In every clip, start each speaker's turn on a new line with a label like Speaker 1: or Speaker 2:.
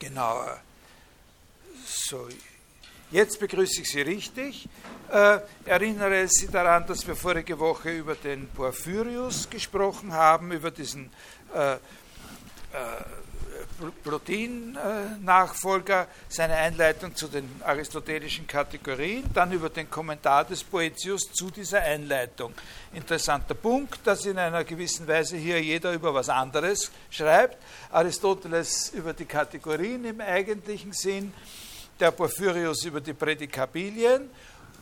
Speaker 1: genauer. So, jetzt begrüße ich Sie richtig. Äh, erinnere Sie daran, dass wir vorige Woche über den Porphyrius gesprochen haben, über diesen äh, äh, Plotin-Nachfolger, seine Einleitung zu den aristotelischen Kategorien, dann über den Kommentar des Poetius zu dieser Einleitung. Interessanter Punkt, dass in einer gewissen Weise hier jeder über was anderes schreibt. Aristoteles über die Kategorien im eigentlichen Sinn, der Porphyrius über die Prädikabilien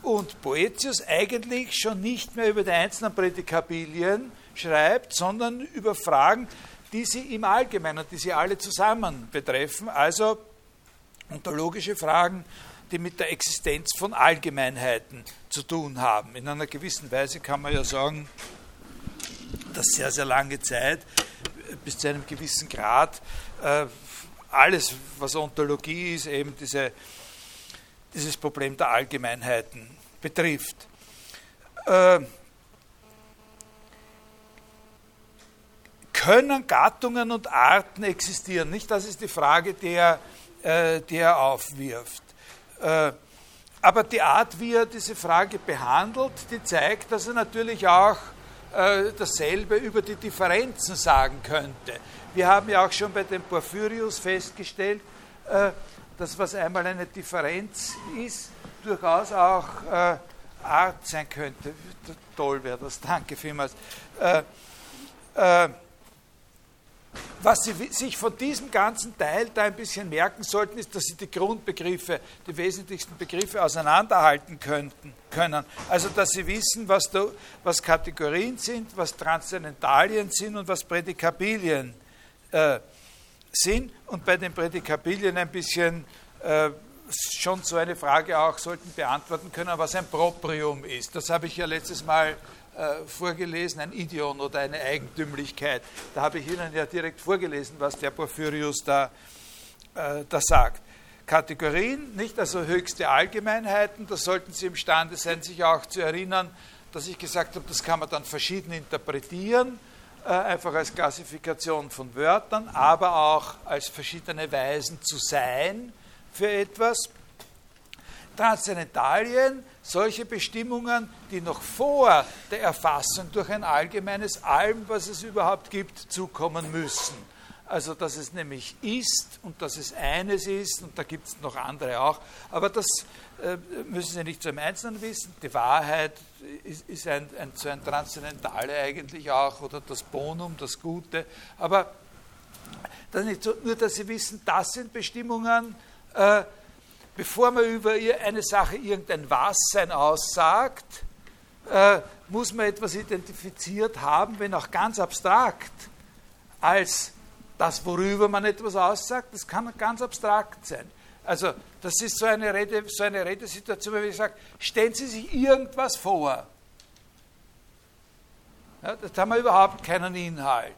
Speaker 1: und Poetius eigentlich schon nicht mehr über die einzelnen Prädikabilien schreibt, sondern über Fragen, die sie im Allgemeinen, die sie alle zusammen betreffen, also ontologische Fragen, die mit der Existenz von Allgemeinheiten zu tun haben. In einer gewissen Weise kann man ja sagen, dass sehr, sehr lange Zeit, bis zu einem gewissen Grad, äh, alles, was Ontologie ist, eben diese, dieses Problem der Allgemeinheiten betrifft. Äh, können Gattungen und Arten existieren? Nicht, das ist die Frage, die er, äh, die er aufwirft. Äh, aber die Art, wie er diese Frage behandelt, die zeigt, dass er natürlich auch äh, dasselbe über die Differenzen sagen könnte. Wir haben ja auch schon bei dem Porphyrius festgestellt, dass was einmal eine Differenz ist, durchaus auch Art sein könnte. Toll wäre das, danke vielmals. Äh, was Sie sich von diesem ganzen Teil da ein bisschen merken sollten, ist, dass Sie die Grundbegriffe, die wesentlichsten Begriffe auseinanderhalten könnten, können. Also, dass Sie wissen, was, da, was Kategorien sind, was Transzendentalien sind und was Prädikabilien äh, sind. Und bei den Prädikabilien ein bisschen äh, schon so eine Frage auch sollten beantworten können, was ein Proprium ist. Das habe ich ja letztes Mal äh, vorgelesen, ein Idion oder eine Eigentümlichkeit. Da habe ich Ihnen ja direkt vorgelesen, was der Porphyrius da, äh, da sagt. Kategorien, nicht also höchste Allgemeinheiten, da sollten Sie imstande sein, sich auch zu erinnern, dass ich gesagt habe, das kann man dann verschieden interpretieren, äh, einfach als Klassifikation von Wörtern, aber auch als verschiedene Weisen zu sein für etwas. Transzendentalien, solche Bestimmungen, die noch vor der Erfassung durch ein allgemeines Allem, was es überhaupt gibt, zukommen müssen. Also, dass es nämlich ist und dass es eines ist, und da gibt es noch andere auch, aber das äh, müssen Sie nicht im Einzelnen wissen. Die Wahrheit ist, ist ein, ein, so ein Transzendentale eigentlich auch, oder das Bonum, das Gute, aber das nicht so, nur, dass Sie wissen, das sind Bestimmungen, äh, bevor man über eine Sache irgendein Was-Sein aussagt, äh, muss man etwas identifiziert haben, wenn auch ganz abstrakt, als das, worüber man etwas aussagt. Das kann ganz abstrakt sein. Also, das ist so eine, Rede, so eine Redesituation, wenn ich sage, stellen Sie sich irgendwas vor. Ja, das haben wir überhaupt keinen Inhalt.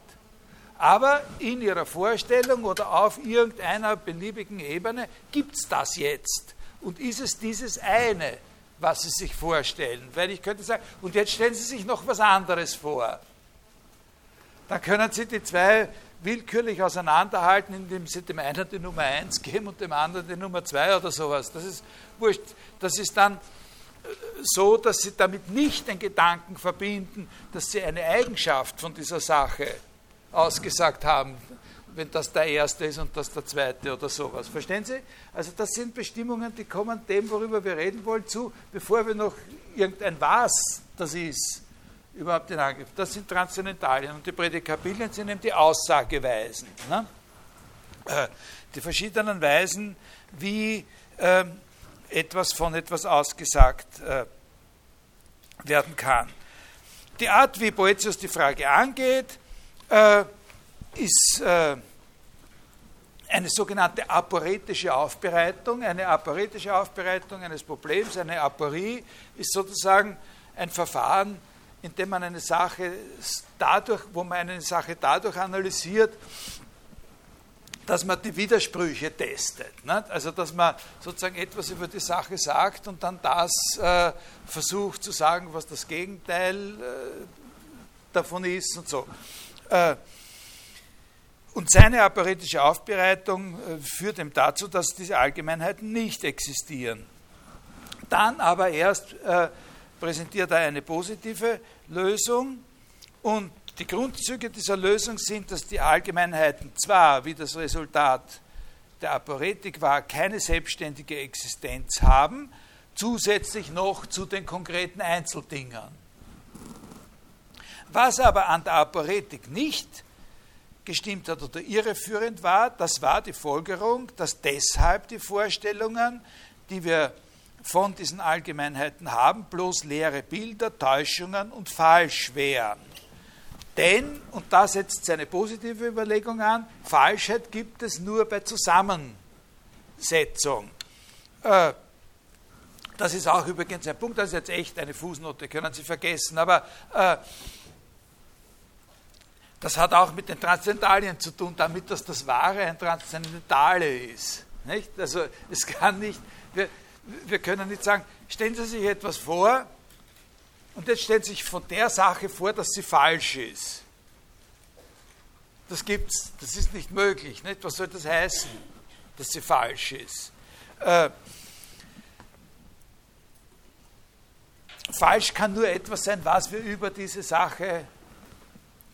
Speaker 1: Aber in ihrer Vorstellung oder auf irgendeiner beliebigen Ebene gibt es das jetzt. Und ist es dieses eine, was Sie sich vorstellen? Weil ich könnte sagen, und jetzt stellen Sie sich noch was anderes vor. Dann können Sie die zwei willkürlich auseinanderhalten, indem Sie dem einen die Nummer 1 geben und dem anderen die Nummer 2 oder sowas. Das ist wurscht. Das ist dann äh, so, dass Sie damit nicht den Gedanken verbinden, dass Sie eine Eigenschaft von dieser Sache ausgesagt haben, wenn das der erste ist und das der zweite oder sowas. Verstehen Sie? Also das sind Bestimmungen, die kommen dem, worüber wir reden wollen, zu, bevor wir noch irgendein Was das ist, überhaupt in Angriff. Das sind Transzendentalien und die Prädikabilien sind eben die Aussageweisen. Ne? Äh, die verschiedenen Weisen, wie äh, etwas von etwas ausgesagt äh, werden kann. Die Art, wie Boetius die Frage angeht, äh, ist äh, eine sogenannte aporetische Aufbereitung. Eine aporetische Aufbereitung eines Problems, eine Aporie, ist sozusagen ein Verfahren, in dem man eine Sache dadurch, wo man eine Sache dadurch analysiert, dass man die Widersprüche testet. Nicht? Also dass man sozusagen etwas über die Sache sagt und dann das äh, versucht zu sagen, was das Gegenteil äh, davon ist und so. Äh, und seine aporetische Aufbereitung äh, führt ihm dazu, dass diese Allgemeinheiten nicht existieren. Dann aber erst äh, präsentiert er eine positive Lösung und die Grundzüge dieser Lösung sind, dass die Allgemeinheiten zwar wie das Resultat der Aporetik war, keine selbstständige Existenz haben, zusätzlich noch zu den konkreten Einzeldingern. Was aber an der Aporetik nicht gestimmt hat oder irreführend war, das war die Folgerung, dass deshalb die Vorstellungen, die wir von diesen Allgemeinheiten haben, bloß leere Bilder, Täuschungen und falsch wären. Denn, und da setzt seine positive Überlegung an, Falschheit gibt es nur bei Zusammensetzung. Äh, das ist auch übrigens ein Punkt, das ist jetzt echt eine Fußnote, können Sie vergessen, aber äh, das hat auch mit den Transzendentalien zu tun, damit dass das Wahre ein Transzendentale ist. Nicht? Also es kann nicht, wir, wir können nicht sagen, stellen Sie sich etwas vor und jetzt stellen Sie sich von der Sache vor, dass sie falsch ist. Das gibt's, das ist nicht möglich. Nicht? Was soll das heißen, dass sie falsch ist? Äh, falsch kann nur etwas sein, was wir über diese Sache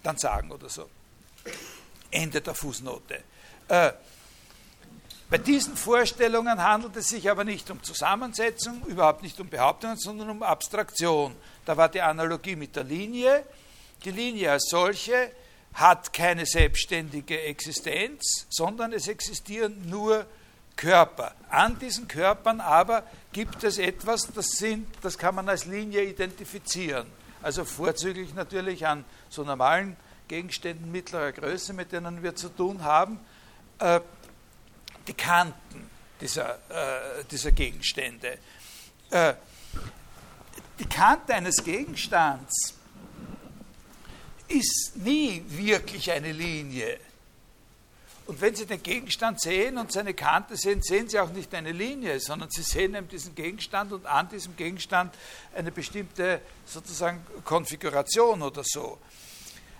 Speaker 1: dann sagen oder so. Ende der Fußnote. Äh, bei diesen Vorstellungen handelt es sich aber nicht um Zusammensetzung, überhaupt nicht um Behauptungen, sondern um Abstraktion. Da war die Analogie mit der Linie. Die Linie als solche hat keine selbstständige Existenz, sondern es existieren nur Körper. An diesen Körpern aber gibt es etwas, das, sind, das kann man als Linie identifizieren. Also vorzüglich natürlich an so normalen Gegenständen mittlerer Größe, mit denen wir zu tun haben, äh, die Kanten dieser, äh, dieser Gegenstände. Äh, die Kante eines Gegenstands ist nie wirklich eine Linie. Und wenn Sie den Gegenstand sehen und seine Kante sehen, sehen Sie auch nicht eine Linie, sondern Sie sehen eben diesen Gegenstand und an diesem Gegenstand eine bestimmte sozusagen Konfiguration oder so.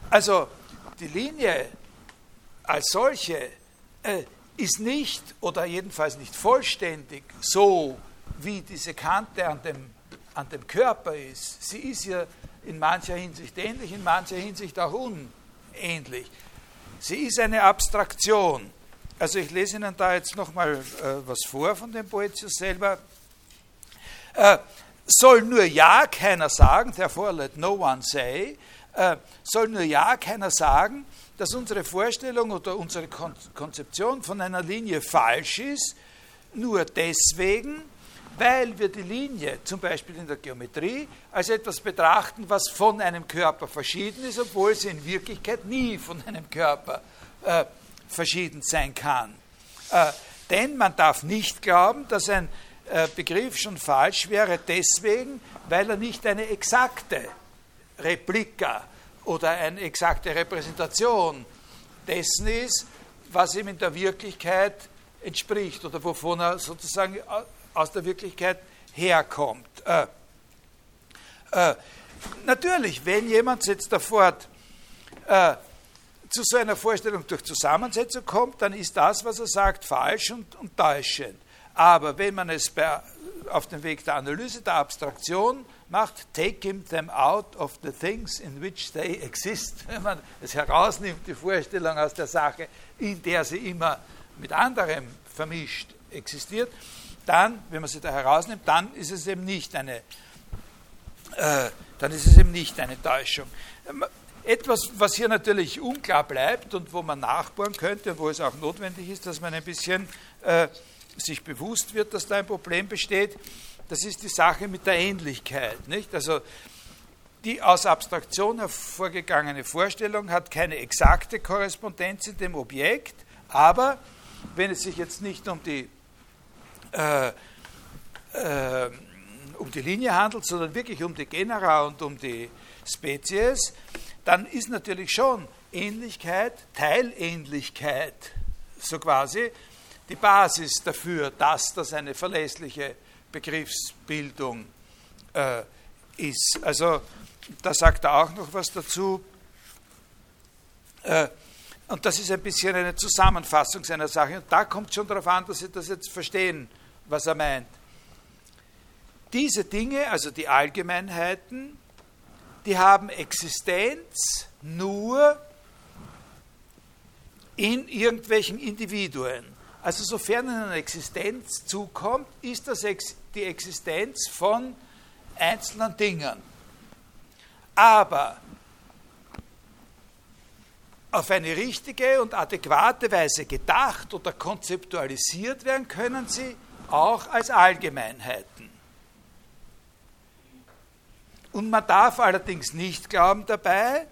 Speaker 1: Also die Linie als solche äh, ist nicht oder jedenfalls nicht vollständig so, wie diese Kante an dem, an dem Körper ist. Sie ist ja in mancher Hinsicht ähnlich, in mancher Hinsicht auch unähnlich. Sie ist eine Abstraktion. Also ich lese Ihnen da jetzt nochmal äh, was vor von dem Boetius selber. Äh, soll nur ja keiner sagen, therefore let no one say, äh, soll nur ja keiner sagen, dass unsere Vorstellung oder unsere Kon Konzeption von einer Linie falsch ist, nur deswegen, weil wir die Linie, zum Beispiel in der Geometrie, als etwas betrachten, was von einem Körper verschieden ist, obwohl sie in Wirklichkeit nie von einem Körper äh, verschieden sein kann. Äh, denn man darf nicht glauben, dass ein äh, Begriff schon falsch wäre, deswegen, weil er nicht eine exakte Replika oder eine exakte Repräsentation dessen ist, was ihm in der Wirklichkeit entspricht oder wovon er sozusagen aus der Wirklichkeit herkommt. Äh, äh, natürlich, wenn jemand jetzt davor äh, zu so einer Vorstellung durch Zusammensetzung kommt, dann ist das, was er sagt, falsch und, und täuschend. Aber wenn man es bei, auf dem Weg der Analyse, der Abstraktion macht, taking them out of the things in which they exist, wenn man es herausnimmt, die Vorstellung aus der Sache, in der sie immer mit anderem vermischt existiert, dann, wenn man sie da herausnimmt, dann ist es eben nicht eine, äh, dann ist es eben nicht eine Täuschung. Ähm, etwas, was hier natürlich unklar bleibt und wo man nachbohren könnte wo es auch notwendig ist, dass man ein bisschen äh, sich bewusst wird, dass da ein Problem besteht, das ist die Sache mit der Ähnlichkeit. Nicht? Also die aus Abstraktion hervorgegangene Vorstellung hat keine exakte Korrespondenz in dem Objekt, aber wenn es sich jetzt nicht um die äh, äh, um die Linie handelt, sondern wirklich um die Genera und um die Spezies, dann ist natürlich schon Ähnlichkeit, Teilähnlichkeit, so quasi, die Basis dafür, dass das eine verlässliche Begriffsbildung äh, ist. Also da sagt er auch noch was dazu. Äh, und das ist ein bisschen eine Zusammenfassung seiner Sache. Und da kommt schon darauf an, dass Sie das jetzt verstehen, was er meint. Diese Dinge, also die Allgemeinheiten, die haben Existenz nur in irgendwelchen Individuen. Also sofern eine Existenz zukommt, ist das die Existenz von einzelnen Dingen. Aber auf eine richtige und adäquate Weise gedacht oder konzeptualisiert werden können sie auch als Allgemeinheiten. Und man darf allerdings nicht glauben dabei,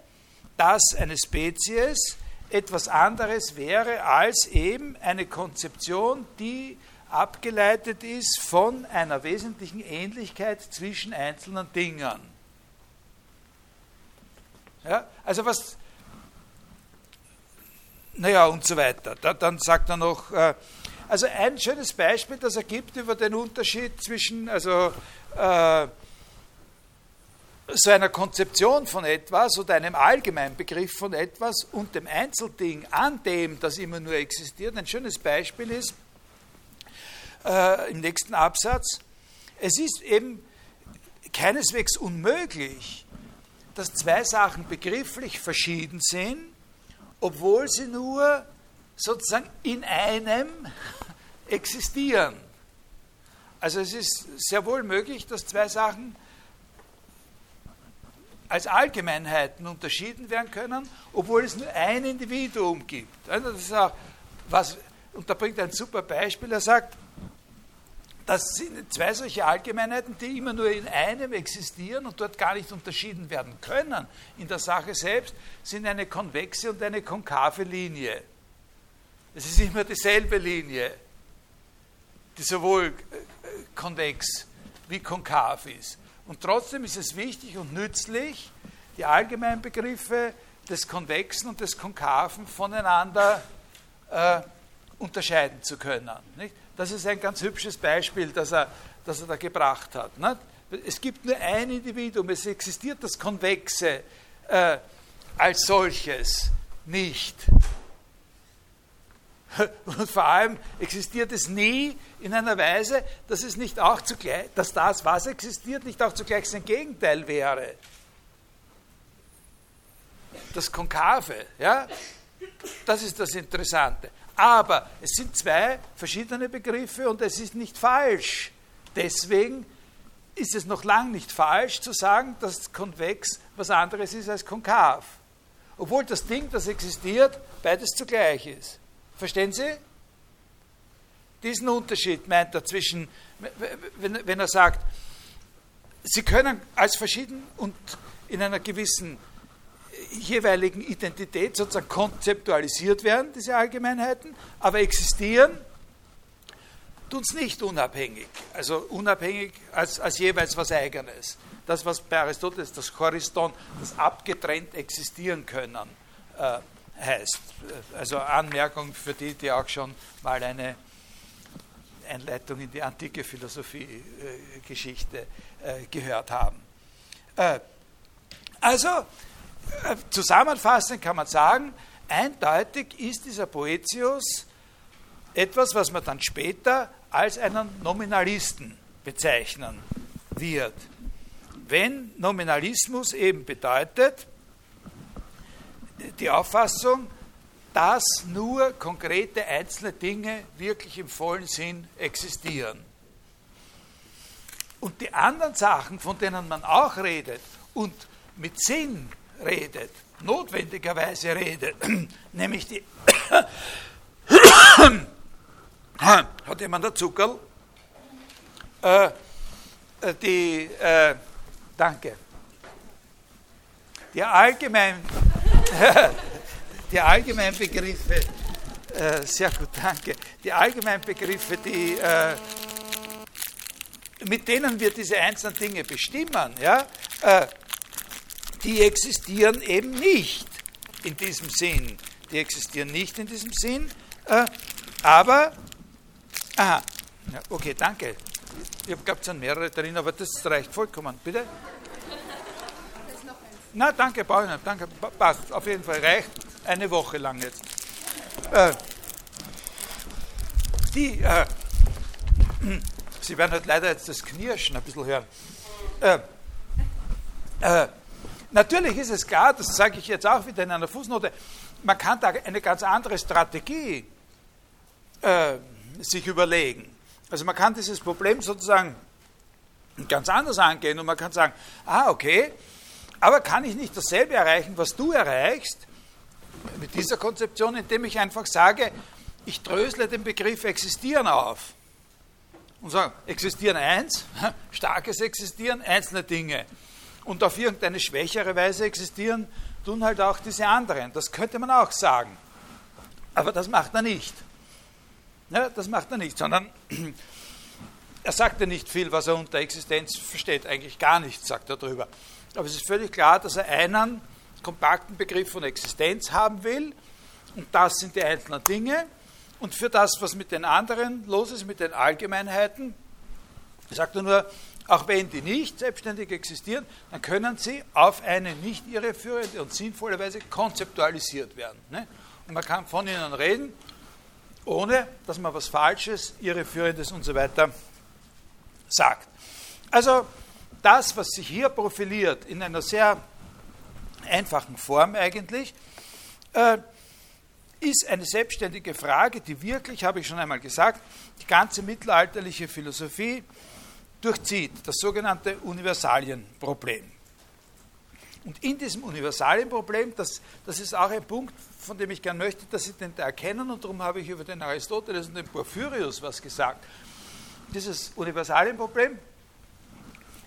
Speaker 1: dass eine Spezies etwas anderes wäre als eben eine Konzeption, die abgeleitet ist von einer wesentlichen Ähnlichkeit zwischen einzelnen Dingen. Ja, also was, naja, und so weiter. Da, dann sagt er noch, äh, also ein schönes Beispiel, das er gibt über den Unterschied zwischen, also äh, so einer Konzeption von etwas oder einem allgemeinen Begriff von etwas und dem Einzelding, an dem das immer nur existiert. Ein schönes Beispiel ist äh, im nächsten Absatz, es ist eben keineswegs unmöglich, dass zwei Sachen begrifflich verschieden sind, obwohl sie nur sozusagen in einem existieren. Also es ist sehr wohl möglich, dass zwei Sachen als Allgemeinheiten unterschieden werden können, obwohl es nur ein Individuum gibt. Also das ist auch was, und da bringt ein super Beispiel, er sagt, das sind zwei solche Allgemeinheiten, die immer nur in einem existieren und dort gar nicht unterschieden werden können. In der Sache selbst sind eine konvexe und eine konkave Linie. Es ist immer dieselbe Linie, die sowohl äh, konvex wie konkav ist. Und trotzdem ist es wichtig und nützlich, die allgemeinen Begriffe des Konvexen und des Konkaven voneinander äh, unterscheiden zu können. Nicht? Das ist ein ganz hübsches Beispiel, das er, das er da gebracht hat. Es gibt nur ein Individuum, es existiert das Konvexe äh, als solches nicht. Und vor allem existiert es nie in einer Weise, dass es nicht auch zugleich, dass das, was existiert, nicht auch zugleich sein Gegenteil wäre. Das Konkave, ja, das ist das Interessante. Aber es sind zwei verschiedene Begriffe und es ist nicht falsch. Deswegen ist es noch lange nicht falsch zu sagen, dass konvex was anderes ist als konkav. Obwohl das Ding, das existiert, beides zugleich ist. Verstehen Sie? Diesen Unterschied meint er zwischen, wenn, er sagt, Sie können als verschieden und in einer gewissen jeweiligen Identität sozusagen konzeptualisiert werden, diese Allgemeinheiten, aber existieren tun es nicht unabhängig, also unabhängig als, als jeweils was Eigenes. Das, was bei Aristoteles das Choriston, das abgetrennt existieren können, äh, heißt. Also Anmerkung für die, die auch schon mal eine Einleitung in die antike Philosophie-Geschichte äh, gehört haben. Äh, also, äh, zusammenfassend kann man sagen, eindeutig ist dieser Poetius etwas, was man dann später als einen Nominalisten bezeichnen wird. Wenn Nominalismus eben bedeutet, die Auffassung, dass nur konkrete einzelne Dinge wirklich im vollen Sinn existieren. Und die anderen Sachen, von denen man auch redet und mit Sinn redet, notwendigerweise redet, nämlich die. Hat jemand ein Zuckerl? Äh, äh, die, äh, danke. Die allgemein, die allgemeinen Begriffe, äh, sehr gut, danke. Die allgemeinen Begriffe, die, äh, mit denen wir diese einzelnen Dinge bestimmen, ja, äh, die existieren eben nicht in diesem Sinn. Die existieren nicht in diesem Sinn, äh, aber, aha, ja, okay, danke. Ich habe gehabt, es sind mehrere drin, aber das reicht vollkommen. Bitte? Na, danke, nicht. Danke, passt. Auf jeden Fall reicht. eine Woche lang jetzt. Äh, die, äh, Sie werden halt leider jetzt das Knirschen ein bisschen hören. Äh, äh, natürlich ist es klar, das sage ich jetzt auch wieder in einer Fußnote, man kann da eine ganz andere Strategie äh, sich überlegen. Also man kann dieses Problem sozusagen ganz anders angehen und man kann sagen, ah okay, aber kann ich nicht dasselbe erreichen, was du erreichst, mit dieser Konzeption, indem ich einfach sage, ich drösle den Begriff existieren auf und sage, existieren eins, starkes Existieren, einzelne Dinge. Und auf irgendeine schwächere Weise existieren, tun halt auch diese anderen. Das könnte man auch sagen. Aber das macht er nicht. Ja, das macht er nicht, sondern er sagt ja nicht viel, was er unter Existenz versteht. Eigentlich gar nichts sagt er darüber. Aber es ist völlig klar, dass er einen kompakten Begriff von Existenz haben will. Und das sind die einzelnen Dinge. Und für das, was mit den anderen los ist, mit den Allgemeinheiten, sagt er nur, auch wenn die nicht selbstständig existieren, dann können sie auf eine nicht irreführende und sinnvolle Weise konzeptualisiert werden. Ne? Und man kann von ihnen reden, ohne dass man was Falsches, Irreführendes und so weiter sagt. Also das, was sich hier profiliert, in einer sehr einfachen Form eigentlich, äh, ist eine selbstständige Frage, die wirklich, habe ich schon einmal gesagt, die ganze mittelalterliche Philosophie durchzieht, das sogenannte Universalienproblem. Und in diesem Universalienproblem, das, das ist auch ein Punkt, von dem ich gerne möchte, dass Sie den da erkennen, und darum habe ich über den Aristoteles und den Porphyrius was gesagt. Dieses Universalienproblem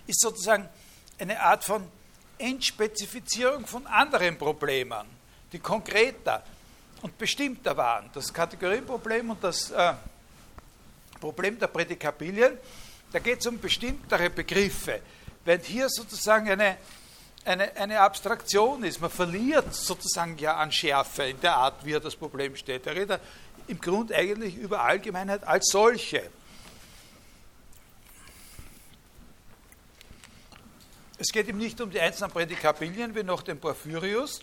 Speaker 1: ist sozusagen eine Art von Entspezifizierung von anderen Problemen, die konkreter und bestimmter waren. Das Kategorienproblem und das äh, Problem der Prädikabilien, da geht es um bestimmtere Begriffe. Wenn hier sozusagen eine, eine, eine Abstraktion ist, man verliert sozusagen ja an Schärfe in der Art, wie er das Problem stellt. Er redet im Grunde eigentlich über Allgemeinheit als solche. Es geht ihm nicht um die einzelnen Prädikabilien wie noch den Porphyrius,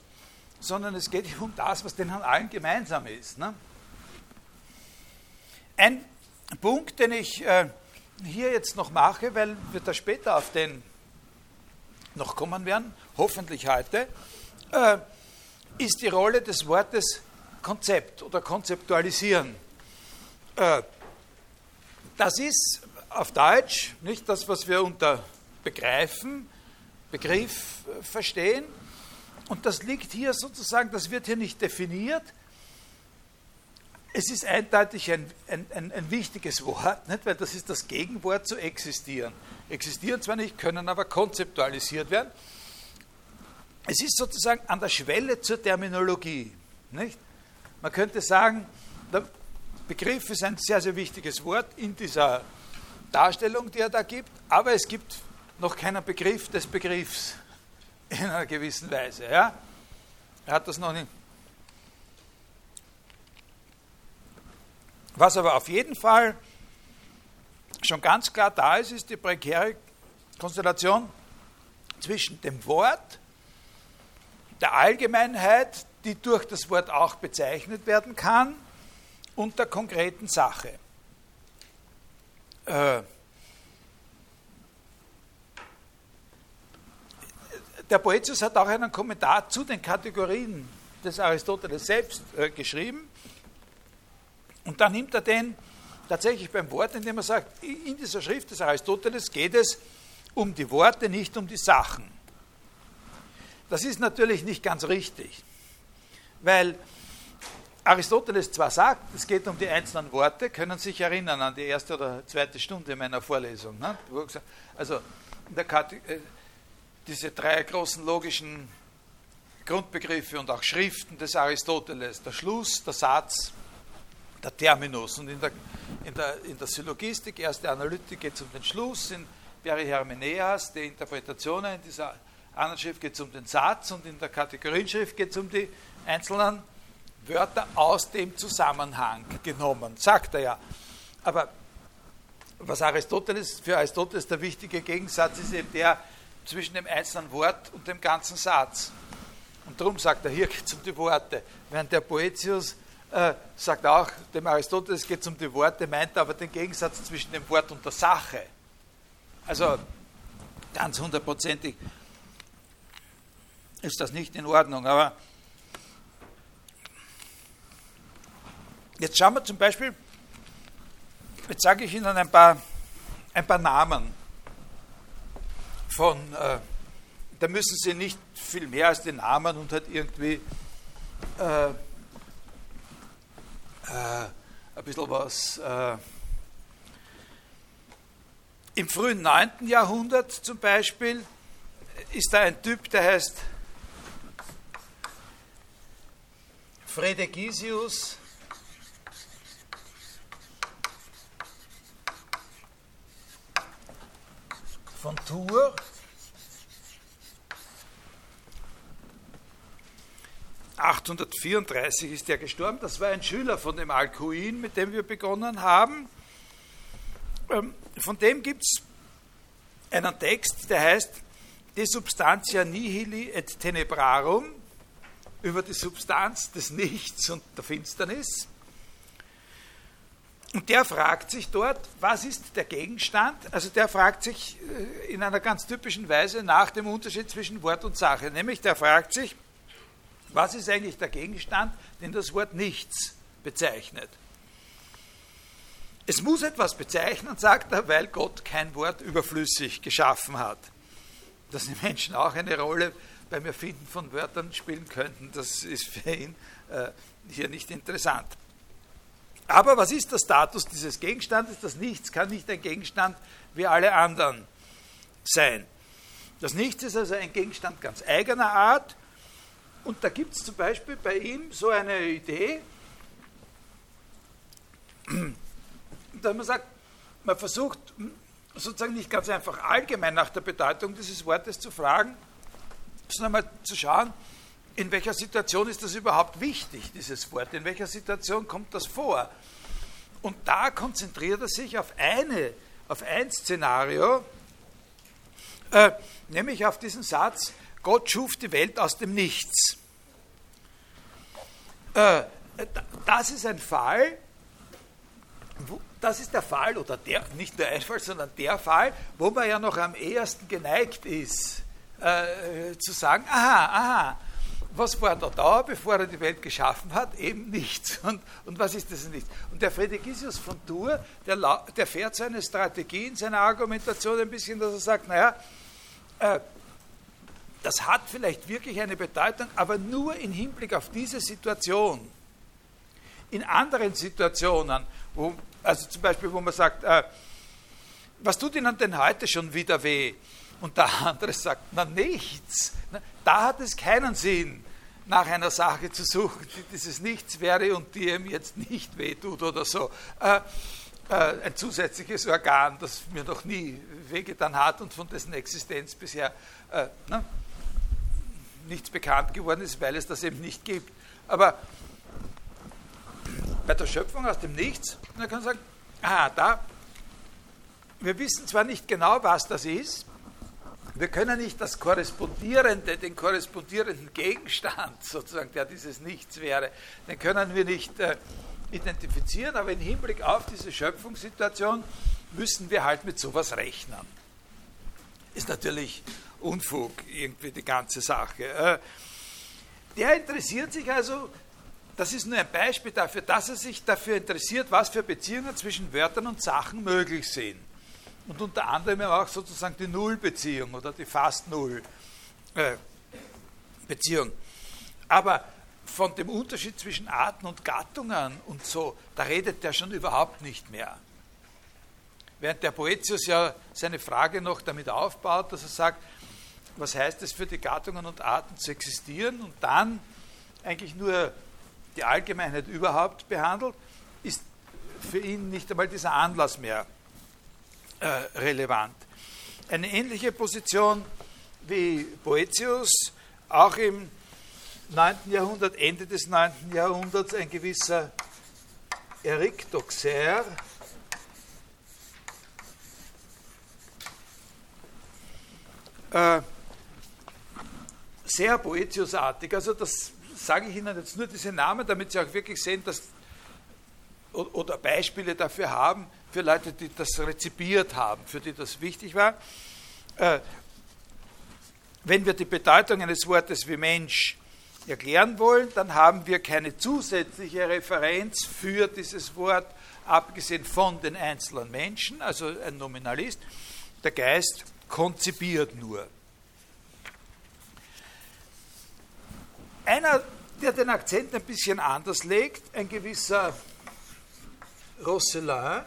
Speaker 1: sondern es geht ihm um das, was den allen gemeinsam ist. Ne? Ein Punkt, den ich äh, hier jetzt noch mache, weil wir da später auf den noch kommen werden, hoffentlich heute, äh, ist die Rolle des Wortes Konzept oder Konzeptualisieren. Äh, das ist auf Deutsch nicht das, was wir unter Begreifen Begriff äh, verstehen. Und das liegt hier sozusagen, das wird hier nicht definiert. Es ist eindeutig ein, ein, ein, ein wichtiges Wort, nicht? weil das ist das Gegenwort zu existieren. Existieren zwar nicht, können aber konzeptualisiert werden. Es ist sozusagen an der Schwelle zur Terminologie. Nicht? Man könnte sagen, der Begriff ist ein sehr, sehr wichtiges Wort in dieser Darstellung, die er da gibt, aber es gibt noch keinen Begriff des Begriffs in einer gewissen Weise. Ja? Er hat das noch nicht. Was aber auf jeden Fall schon ganz klar da ist, ist die prekäre Konstellation zwischen dem Wort, der Allgemeinheit, die durch das Wort auch bezeichnet werden kann, und der konkreten Sache. Äh, Der Boetius hat auch einen Kommentar zu den Kategorien des Aristoteles selbst äh, geschrieben. Und da nimmt er den tatsächlich beim Wort, indem er sagt, in dieser Schrift des Aristoteles geht es um die Worte, nicht um die Sachen. Das ist natürlich nicht ganz richtig, weil Aristoteles zwar sagt, es geht um die einzelnen Worte, können Sie sich erinnern an die erste oder zweite Stunde meiner Vorlesung. Ne? Also äh, diese drei großen logischen Grundbegriffe und auch Schriften des Aristoteles, der Schluss, der Satz, der Terminus. Und in der, in der, in der Syllogistik, erste Analytik, geht es um den Schluss, in Perihermeneas, die Interpretationen, in dieser anderen Schrift geht es um den Satz und in der Kategorienschrift geht es um die einzelnen Wörter aus dem Zusammenhang genommen, sagt er ja. Aber was Aristoteles, für Aristoteles der wichtige Gegensatz ist eben der, zwischen dem einzelnen Wort und dem ganzen Satz. Und darum sagt er, hier geht es um die Worte. Während der Poetius äh, sagt auch, dem Aristoteles geht es um die Worte, meint aber den Gegensatz zwischen dem Wort und der Sache. Also ganz hundertprozentig ist das nicht in Ordnung. Aber jetzt schauen wir zum Beispiel, jetzt sage ich Ihnen ein paar, ein paar Namen von, äh, da müssen Sie nicht viel mehr als den Namen und halt irgendwie äh, ein bisschen was. Äh, Im frühen 9. Jahrhundert zum Beispiel ist da ein Typ, der heißt Fredegisius von Tours. (834) ist er gestorben. Das war ein Schüler von dem Alcuin, mit dem wir begonnen haben. Ähm, von dem gibt es einen Text, der heißt De substantia nihili et tenebrarum über die Substanz des Nichts und der Finsternis. Und der fragt sich dort, was ist der Gegenstand? Also der fragt sich äh, in einer ganz typischen Weise nach dem Unterschied zwischen Wort und Sache. Nämlich der fragt sich, was ist eigentlich der Gegenstand, den das Wort Nichts bezeichnet? Es muss etwas bezeichnen, sagt er, weil Gott kein Wort überflüssig geschaffen hat. Dass die Menschen auch eine Rolle beim Erfinden von Wörtern spielen könnten, das ist für ihn äh, hier nicht interessant. Aber was ist der Status dieses Gegenstandes? Das Nichts kann nicht ein Gegenstand wie alle anderen sein. Das Nichts ist also ein Gegenstand ganz eigener Art. Und da gibt es zum Beispiel bei ihm so eine Idee, dass man sagt, man versucht sozusagen nicht ganz einfach allgemein nach der Bedeutung dieses Wortes zu fragen, sondern mal zu schauen, in welcher Situation ist das überhaupt wichtig, dieses Wort? In welcher Situation kommt das vor? Und da konzentriert er sich auf, eine, auf ein Szenario, äh, nämlich auf diesen Satz, Gott schuf die Welt aus dem Nichts. Äh, das ist ein Fall, das ist der Fall, oder der, nicht nur ein Fall, sondern der Fall, wo man ja noch am ehesten geneigt ist, äh, zu sagen, aha, aha, was war da da, bevor er die Welt geschaffen hat? Eben nichts. Und, und was ist das nichts? Und der Fredegisius von Tours, der, der fährt seine Strategie in seiner Argumentation ein bisschen, dass er sagt, naja, äh, das hat vielleicht wirklich eine Bedeutung, aber nur im Hinblick auf diese Situation. In anderen Situationen, wo, also zum Beispiel, wo man sagt, äh, was tut Ihnen denn heute schon wieder weh? Und der andere sagt, na nichts. Da hat es keinen Sinn, nach einer Sache zu suchen, die dieses Nichts wäre und die ihm jetzt nicht wehtut oder so. Äh, äh, ein zusätzliches Organ, das mir noch nie wehgetan hat und von dessen Existenz bisher äh, ne, nichts bekannt geworden ist, weil es das eben nicht gibt. Aber bei der Schöpfung aus dem Nichts, man kann sagen, ah, da, wir wissen zwar nicht genau, was das ist, wir können nicht das korrespondierende, den korrespondierenden Gegenstand, sozusagen, der dieses Nichts wäre, den können wir nicht äh, identifizieren, aber im Hinblick auf diese Schöpfungssituation müssen wir halt mit sowas rechnen. Ist natürlich Unfug, irgendwie die ganze Sache. Äh, der interessiert sich also, das ist nur ein Beispiel dafür, dass er sich dafür interessiert, was für Beziehungen zwischen Wörtern und Sachen möglich sind und unter anderem auch sozusagen die Nullbeziehung oder die fast Null-Beziehung. Äh, Aber von dem Unterschied zwischen Arten und Gattungen und so, da redet er schon überhaupt nicht mehr. Während der Poetius ja seine Frage noch damit aufbaut, dass er sagt, was heißt es für die Gattungen und Arten zu existieren und dann eigentlich nur die Allgemeinheit überhaupt behandelt, ist für ihn nicht einmal dieser Anlass mehr äh, relevant. Eine ähnliche Position wie Boetius, auch im 9. Jahrhundert, Ende des 9. Jahrhunderts, ein gewisser Eric Doxer, äh, sehr Boetiusartig. Also das sage ich Ihnen jetzt nur diese Namen, damit Sie auch wirklich sehen, dass oder Beispiele dafür haben, für Leute, die das rezipiert haben, für die das wichtig war. Äh, wenn wir die Bedeutung eines Wortes wie Mensch erklären wollen, dann haben wir keine zusätzliche Referenz für dieses Wort, abgesehen von den einzelnen Menschen, also ein Nominalist. Der Geist konzipiert nur. Einer, der den Akzent ein bisschen anders legt, ein gewisser Rosselin,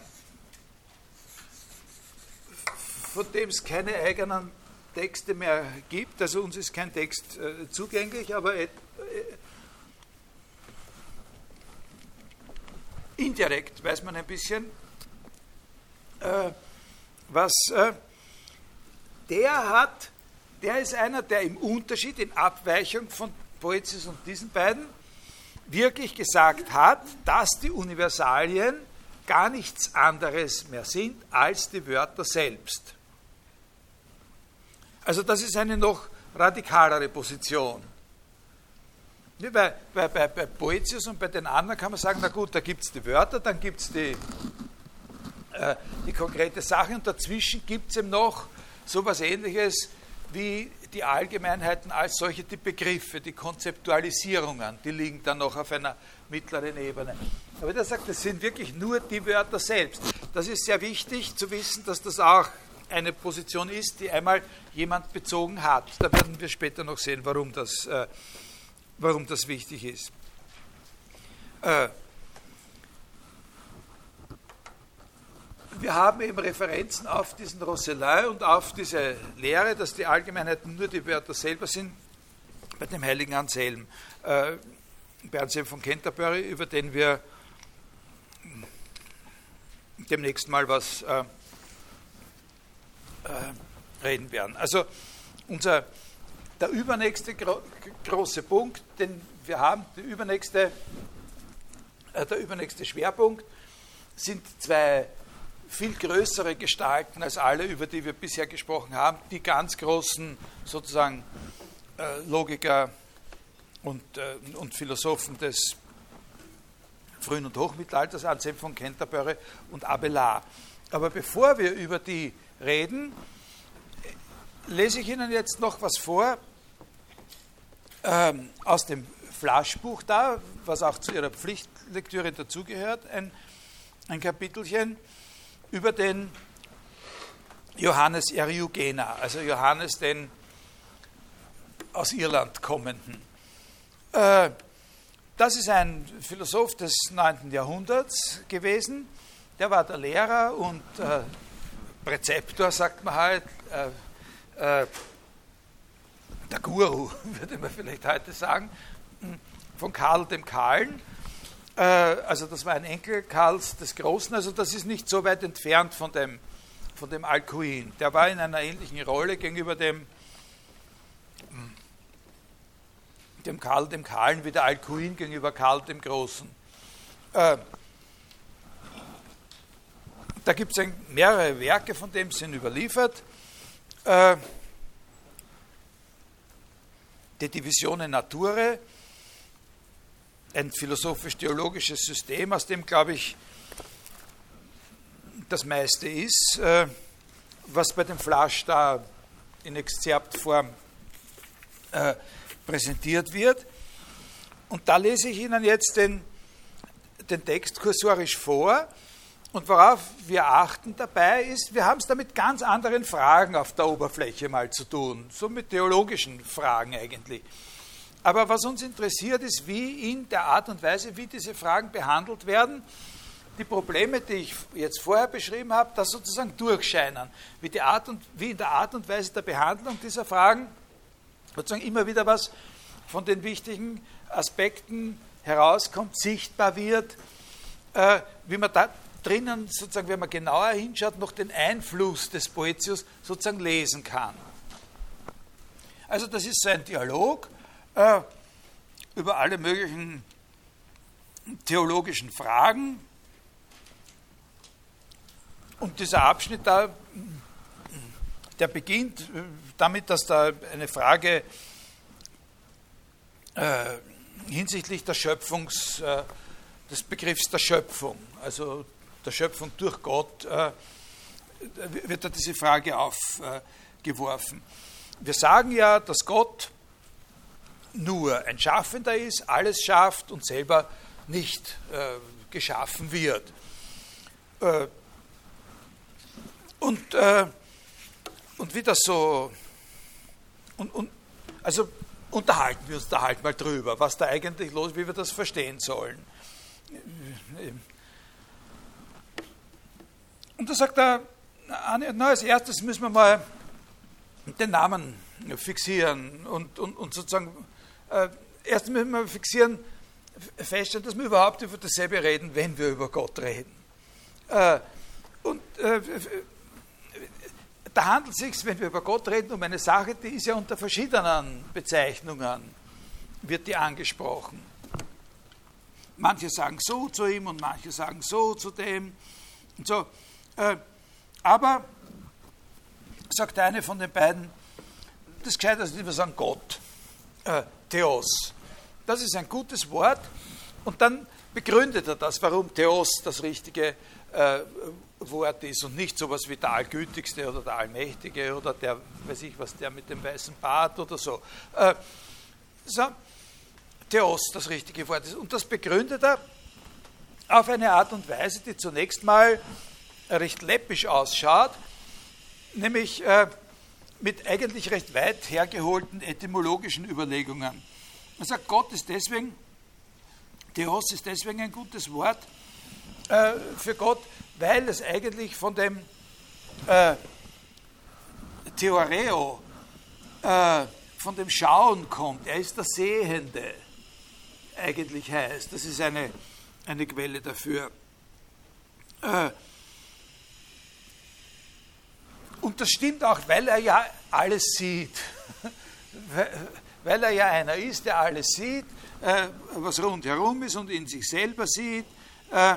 Speaker 1: von dem es keine eigenen Texte mehr gibt. Also uns ist kein Text äh, zugänglich, aber äh, indirekt weiß man ein bisschen, äh, was äh, der hat. Der ist einer, der im Unterschied, in Abweichung von Poetis und diesen beiden, wirklich gesagt hat, dass die Universalien gar nichts anderes mehr sind als die Wörter selbst. Also das ist eine noch radikalere Position. Bei, bei, bei, bei Boetius und bei den anderen kann man sagen, na gut, da gibt es die Wörter, dann gibt es die, äh, die konkrete Sache und dazwischen gibt es eben noch so etwas Ähnliches wie die Allgemeinheiten als solche, die Begriffe, die Konzeptualisierungen, die liegen dann noch auf einer mittleren Ebene. Aber der sagt, das sind wirklich nur die Wörter selbst. Das ist sehr wichtig zu wissen, dass das auch eine Position ist, die einmal jemand bezogen hat. Da werden wir später noch sehen, warum das, äh, warum das wichtig ist. Äh, wir haben eben Referenzen auf diesen Rosselin und auf diese Lehre, dass die Allgemeinheiten nur die Wörter selber sind, bei dem heiligen Anselm, äh, bei Anselm von Canterbury, über den wir demnächst mal was äh, äh, reden werden. Also unser, der übernächste gro große Punkt, den wir haben, der übernächste, äh, der übernächste Schwerpunkt, sind zwei viel größere Gestalten als alle, über die wir bisher gesprochen haben, die ganz großen sozusagen äh, Logiker und, äh, und Philosophen des frühen und Hochmittelalters, Anselm von Canterbury und Abelard. Aber bevor wir über die reden, lese ich Ihnen jetzt noch was vor ähm, aus dem Flaschbuch da, was auch zu Ihrer Pflichtlektüre dazugehört, ein, ein Kapitelchen über den Johannes Eriugena, also Johannes den aus Irland kommenden. Äh, das ist ein Philosoph des 9. Jahrhunderts gewesen. Der war der Lehrer und äh, Präzeptor, sagt man halt, äh, der Guru, würde man vielleicht heute sagen, von Karl dem Kahlen. Äh, also das war ein Enkel Karls des Großen, also das ist nicht so weit entfernt von dem, von dem Alcuin. Der war in einer ähnlichen Rolle gegenüber dem, dem Karl dem Kahlen wie der Alcuin gegenüber Karl dem Großen. Äh, da gibt es mehrere Werke, von dem sind überliefert. Äh, die Divisione Nature, ein philosophisch-theologisches System, aus dem, glaube ich, das meiste ist, äh, was bei dem Flasch da in Exzerptform äh, präsentiert wird. Und da lese ich Ihnen jetzt den, den Text kursorisch vor und worauf wir achten dabei ist, wir haben es da mit ganz anderen Fragen auf der Oberfläche mal zu tun, so mit theologischen Fragen eigentlich. Aber was uns interessiert ist, wie in der Art und Weise, wie diese Fragen behandelt werden, die Probleme, die ich jetzt vorher beschrieben habe, das sozusagen durchscheinen, wie, die Art und, wie in der Art und Weise der Behandlung dieser Fragen sozusagen immer wieder was von den wichtigen Aspekten herauskommt, sichtbar wird, äh, wie man da drinnen, sozusagen, wenn man genauer hinschaut, noch den Einfluss des Poetius sozusagen lesen kann. Also das ist so ein Dialog äh, über alle möglichen theologischen Fragen. Und dieser Abschnitt da, der beginnt damit, dass da eine Frage äh, hinsichtlich der Schöpfungs, äh, des Begriffs der Schöpfung, also der Schöpfung durch Gott, äh, wird da diese Frage aufgeworfen. Wir sagen ja, dass Gott nur ein Schaffender ist, alles schafft und selber nicht äh, geschaffen wird. Äh, und, äh, und wie das so, und, und, also unterhalten wir uns da halt mal drüber, was da eigentlich los ist, wie wir das verstehen sollen. Und da sagt er, na, als erstes müssen wir mal den Namen fixieren und, und, und sozusagen, äh, erst müssen wir fixieren, feststellen, dass wir überhaupt über dasselbe reden, wenn wir über Gott reden. Äh, und äh, da handelt es sich, wenn wir über Gott reden, um eine Sache, die ist ja unter verschiedenen Bezeichnungen, wird die angesprochen. Manche sagen so zu ihm und manche sagen so zu dem. Und so. Äh, aber, sagt eine von den beiden, das Gescheite ist lieber sagen Gott, äh, Theos. Das ist ein gutes Wort. Und dann begründet er das, warum Theos das richtige äh, Wort ist und nicht sowas wie der Allgütigste oder der Allmächtige oder der, weiß ich was, der mit dem weißen Bart oder so. Äh, so Theos das richtige Wort ist. Und das begründet er auf eine Art und Weise, die zunächst mal recht läppisch ausschaut, nämlich äh, mit eigentlich recht weit hergeholten etymologischen Überlegungen. Er sagt, Gott ist deswegen, Theos ist deswegen ein gutes Wort äh, für Gott, weil es eigentlich von dem äh, Theoreo, äh, von dem Schauen kommt. Er ist der Sehende, eigentlich heißt. Das ist eine, eine Quelle dafür. Äh, und das stimmt auch, weil er ja alles sieht. weil er ja einer ist, der alles sieht, äh, was rundherum ist und in sich selber sieht. Äh,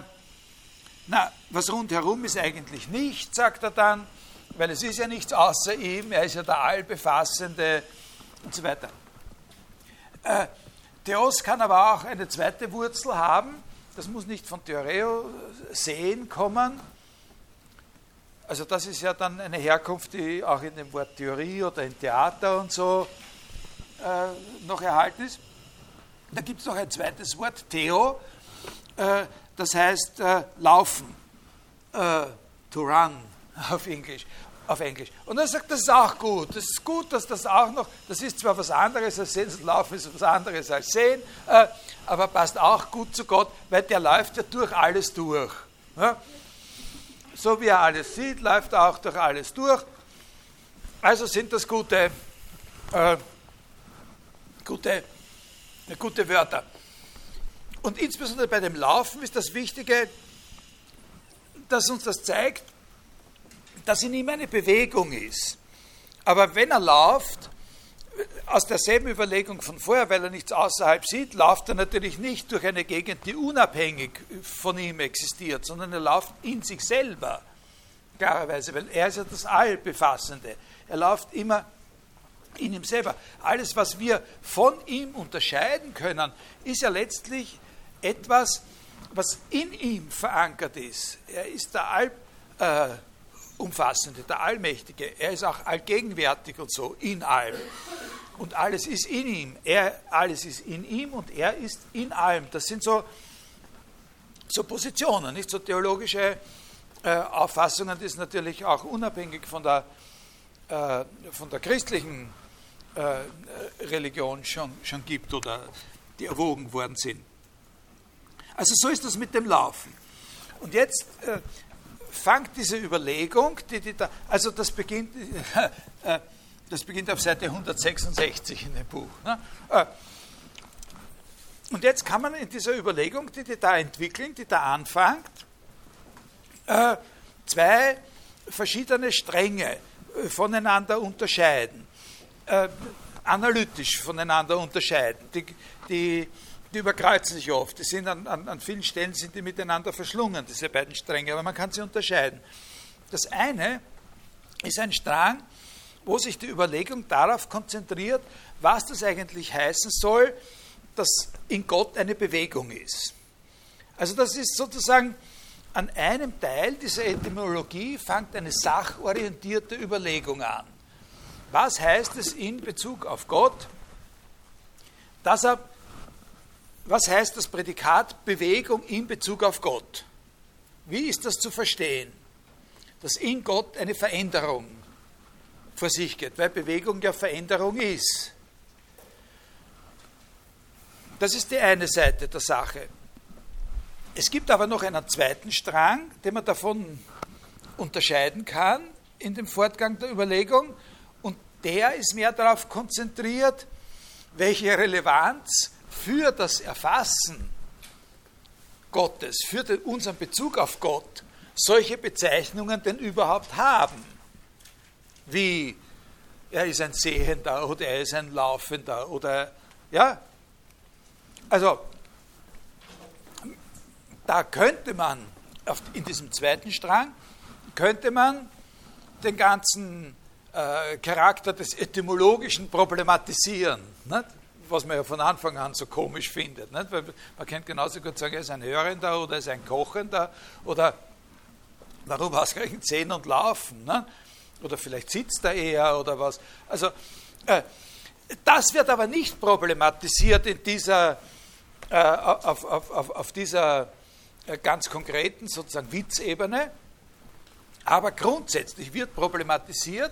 Speaker 1: na, was rundherum ist eigentlich nicht, sagt er dann, weil es ist ja nichts außer ihm, er ist ja der Allbefassende und so weiter. Äh, Theos kann aber auch eine zweite Wurzel haben, das muss nicht von Theoreo sehen kommen. Also das ist ja dann eine Herkunft, die auch in dem Wort Theorie oder in Theater und so äh, noch erhalten ist. Da gibt es noch ein zweites Wort, Theo, äh, das heißt äh, laufen, äh, to run auf Englisch. Auf Englisch. Und er sagt, das ist auch gut. Das ist gut, dass das auch noch, das ist zwar was anderes als sehen, laufen ist was anderes als sehen, äh, aber passt auch gut zu Gott, weil der läuft ja durch alles durch. Ja? So wie er alles sieht, läuft er auch durch alles durch. Also sind das gute, äh, gute, gute Wörter. Und insbesondere bei dem Laufen ist das Wichtige, dass uns das zeigt, dass in ihm eine Bewegung ist. Aber wenn er läuft, aus derselben Überlegung von vorher, weil er nichts außerhalb sieht, läuft er natürlich nicht durch eine Gegend, die unabhängig von ihm existiert, sondern er läuft in sich selber, klarerweise, weil er ist ja das Allbefassende. Er läuft immer in ihm selber. Alles, was wir von ihm unterscheiden können, ist ja letztlich etwas, was in ihm verankert ist. Er ist der Allumfassende, äh, der Allmächtige. Er ist auch allgegenwärtig und so, in allem. Und alles ist in ihm. Er, alles ist in ihm und er ist in allem. Das sind so, so Positionen, nicht so theologische äh, Auffassungen, die es natürlich auch unabhängig von der, äh, von der christlichen äh, Religion schon, schon gibt oder die erwogen worden sind. Also so ist das mit dem Laufen. Und jetzt fängt diese Überlegung, die, die da, also das beginnt, äh, das beginnt auf Seite 166 in dem Buch. Ne? Äh, und jetzt kann man in dieser Überlegung, die die da entwickeln, die da anfängt, äh, zwei verschiedene Stränge voneinander unterscheiden, analytisch voneinander unterscheiden. Die, die die überkreuzen sich oft. Die sind an, an, an vielen Stellen sind die miteinander verschlungen, diese beiden Stränge, aber man kann sie unterscheiden. Das eine ist ein Strang, wo sich die Überlegung darauf konzentriert, was das eigentlich heißen soll, dass in Gott eine Bewegung ist. Also das ist sozusagen an einem Teil dieser Etymologie fängt eine sachorientierte Überlegung an. Was heißt es in Bezug auf Gott, dass er, was heißt das Prädikat Bewegung in Bezug auf Gott? Wie ist das zu verstehen? Dass in Gott eine Veränderung vor sich geht, weil Bewegung ja Veränderung ist. Das ist die eine Seite der Sache. Es gibt aber noch einen zweiten Strang, den man davon unterscheiden kann in dem Fortgang der Überlegung, und der ist mehr darauf konzentriert, welche Relevanz für das Erfassen Gottes, für den, unseren Bezug auf Gott, solche Bezeichnungen denn überhaupt haben. Wie er ist ein Sehender oder er ist ein Laufender oder ja. Also da könnte man, in diesem zweiten Strang, könnte man den ganzen äh, Charakter des Etymologischen problematisieren, nicht? Was man ja von Anfang an so komisch findet. Nicht? Weil man könnte genauso gut sagen, er ist ein Hörender oder er ist ein Kochender oder warum ausgerechnet Sehen und Laufen? Nicht? Oder vielleicht sitzt er eher oder was. Also, äh, das wird aber nicht problematisiert in dieser, äh, auf, auf, auf, auf dieser äh, ganz konkreten sozusagen Witzebene. Aber grundsätzlich wird problematisiert,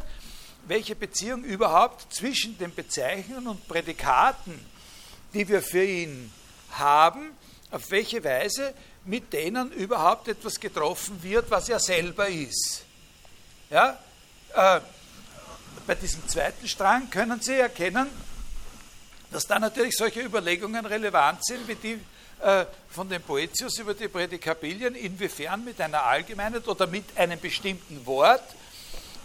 Speaker 1: welche Beziehung überhaupt zwischen den Bezeichnungen und Prädikaten, die wir für ihn haben, auf welche Weise mit denen überhaupt etwas getroffen wird, was er selber ist. Ja? Äh, bei diesem zweiten Strang können Sie erkennen, dass da natürlich solche Überlegungen relevant sind, wie die äh, von dem Poetius über die Prädikabilien, inwiefern mit einer Allgemeinheit oder mit einem bestimmten Wort,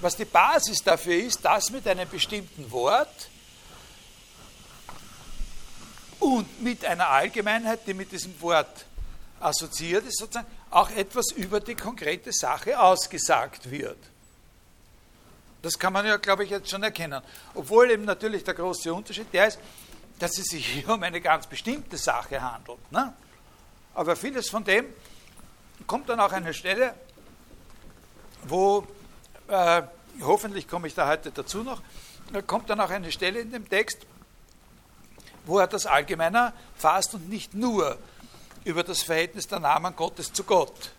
Speaker 1: was die Basis dafür ist, dass mit einem bestimmten Wort und mit einer Allgemeinheit, die mit diesem Wort assoziiert ist, sozusagen auch etwas über die konkrete Sache ausgesagt wird. Das kann man ja, glaube ich, jetzt schon erkennen. Obwohl eben natürlich der große Unterschied der ist, dass es sich hier um eine ganz bestimmte Sache handelt. Ne? Aber vieles von dem kommt dann auch an eine Stelle, wo, äh, hoffentlich komme ich da heute dazu noch, kommt dann auch eine Stelle in dem Text, wo er das Allgemeiner fasst und nicht nur über das Verhältnis der Namen Gottes zu Gott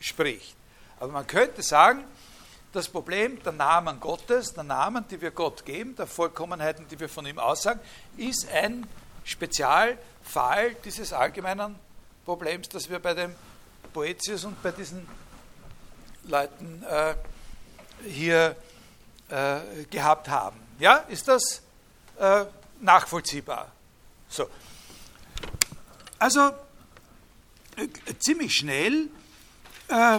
Speaker 1: spricht. Aber man könnte sagen, das Problem der Namen Gottes, der Namen, die wir Gott geben, der Vollkommenheiten, die wir von ihm aussagen, ist ein Spezialfall dieses allgemeinen Problems, das wir bei dem Poetius und bei diesen Leuten äh, hier äh, gehabt haben. Ja, ist das äh, nachvollziehbar? So. Also äh, ziemlich schnell äh,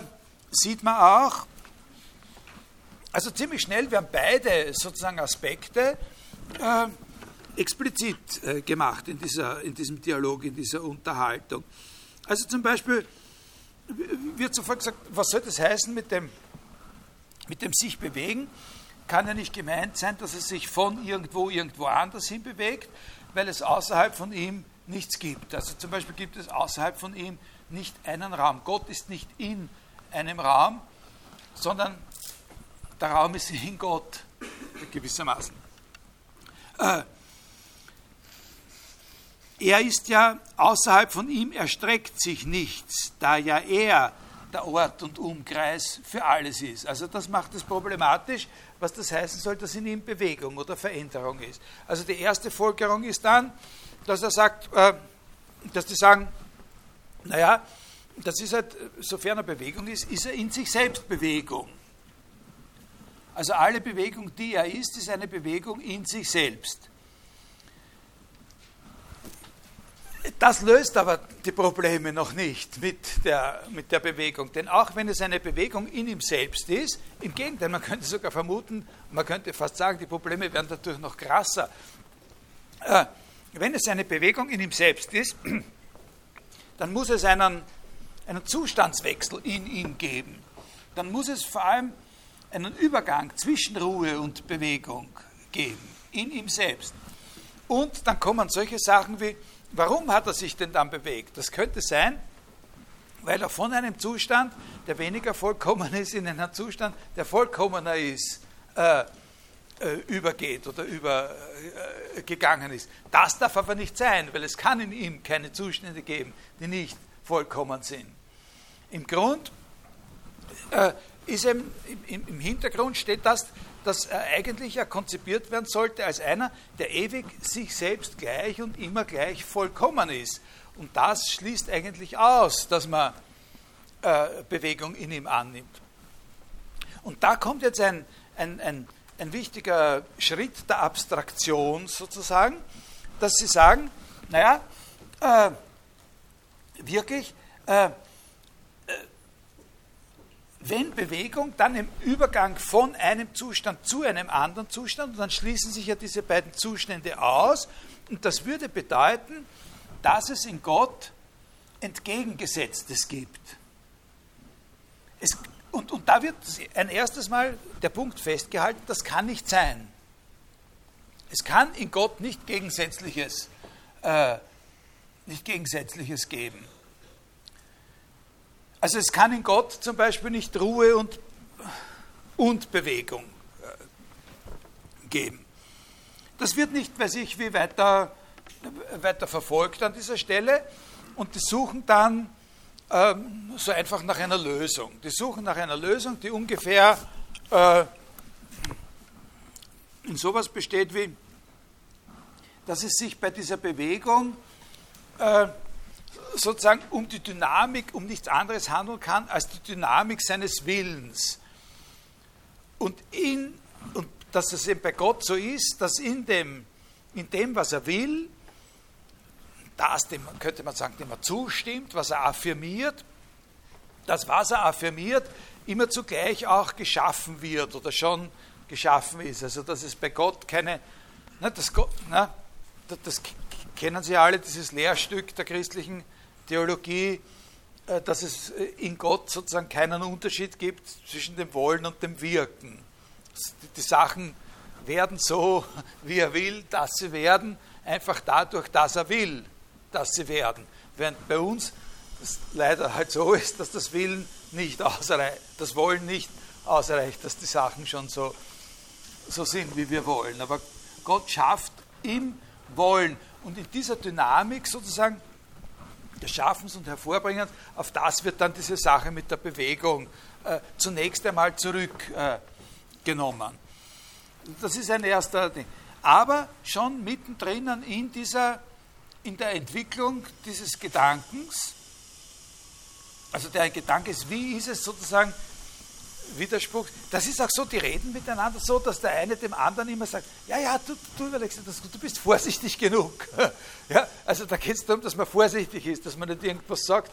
Speaker 1: sieht man auch, also ziemlich schnell werden beide sozusagen Aspekte äh, explizit äh, gemacht in, dieser, in diesem Dialog, in dieser Unterhaltung. Also zum Beispiel wird sofort gesagt, was soll das heißen mit dem, mit dem sich bewegen? Kann ja nicht gemeint sein, dass es sich von irgendwo irgendwo anders hin bewegt, weil es außerhalb von ihm nichts gibt. Also zum Beispiel gibt es außerhalb von ihm nicht einen Raum. Gott ist nicht in einem Raum, sondern der Raum ist in Gott, gewissermaßen. Äh, er ist ja außerhalb von ihm erstreckt sich nichts, da ja er der Ort und Umkreis für alles ist. Also das macht es problematisch, was das heißen soll, dass in ihm Bewegung oder Veränderung ist. Also die erste Folgerung ist dann, dass er sagt, äh, dass die sagen, naja, das ist halt, sofern er Bewegung ist, ist er in sich selbst Bewegung. Also alle Bewegung, die er ist, ist eine Bewegung in sich selbst. Das löst aber die Probleme noch nicht mit der, mit der Bewegung. Denn auch wenn es eine Bewegung in ihm selbst ist, im Gegenteil, man könnte sogar vermuten, man könnte fast sagen, die Probleme werden dadurch noch krasser. Äh, wenn es eine Bewegung in ihm selbst ist, dann muss es einen, einen Zustandswechsel in ihm geben. Dann muss es vor allem einen Übergang zwischen Ruhe und Bewegung geben, in ihm selbst. Und dann kommen solche Sachen wie, warum hat er sich denn dann bewegt? Das könnte sein, weil er von einem Zustand, der weniger vollkommen ist, in einen Zustand, der vollkommener ist, äh, äh, übergeht oder übergegangen äh, ist. Das darf aber nicht sein, weil es kann in ihm keine Zustände geben, die nicht vollkommen sind. Im Grund äh, ist eben, im, im Hintergrund steht das, dass er eigentlich ja konzipiert werden sollte als einer, der ewig sich selbst gleich und immer gleich vollkommen ist. Und das schließt eigentlich aus, dass man äh, Bewegung in ihm annimmt. Und da kommt jetzt ein, ein, ein, ein wichtiger Schritt der Abstraktion sozusagen, dass Sie sagen, naja, äh, wirklich, äh, wenn Bewegung dann im Übergang von einem Zustand zu einem anderen Zustand, und dann schließen sich ja diese beiden Zustände aus, und das würde bedeuten, dass es in Gott Entgegengesetztes gibt. Es, und, und da wird ein erstes Mal der Punkt festgehalten, das kann nicht sein. Es kann in Gott nicht Gegensätzliches, äh, nicht Gegensätzliches geben. Also es kann in Gott zum Beispiel nicht Ruhe und, und Bewegung äh, geben. Das wird nicht, weiß ich, wie weiter, weiter verfolgt an dieser Stelle. Und die suchen dann ähm, so einfach nach einer Lösung. Die suchen nach einer Lösung, die ungefähr äh, in sowas besteht wie, dass es sich bei dieser Bewegung äh, sozusagen um die Dynamik, um nichts anderes handeln kann als die Dynamik seines Willens. Und, in, und dass es eben bei Gott so ist, dass in dem, in dem, was er will, das, dem, könnte man sagen, dem er zustimmt, was er affirmiert, das, was er affirmiert, immer zugleich auch geschaffen wird oder schon geschaffen ist. Also dass es bei Gott keine, na, das, na, das kennen Sie alle, dieses Lehrstück der christlichen Theologie, äh, dass es äh, in Gott sozusagen keinen Unterschied gibt zwischen dem Wollen und dem Wirken. Die Sachen werden so, wie er will, dass sie werden, einfach dadurch, dass er will, dass sie werden. Während bei uns es leider halt so ist, dass das Willen nicht ausreicht, das Wollen nicht ausreicht, dass die Sachen schon so, so sind, wie wir wollen. Aber Gott schafft im Wollen. Und in dieser Dynamik sozusagen des Schaffens und Hervorbringens, auf das wird dann diese Sache mit der Bewegung äh, zunächst einmal zurückgenommen. Äh, das ist ein erster Ding. Aber schon mittendrin in, dieser, in der Entwicklung dieses Gedankens, also der Gedanke ist, wie ist es sozusagen Widerspruch. Das ist auch so, die reden miteinander so, dass der eine dem anderen immer sagt, ja, ja, du, du überlegst das, du bist vorsichtig genug. ja, also da geht es darum, dass man vorsichtig ist, dass man nicht irgendwas sagt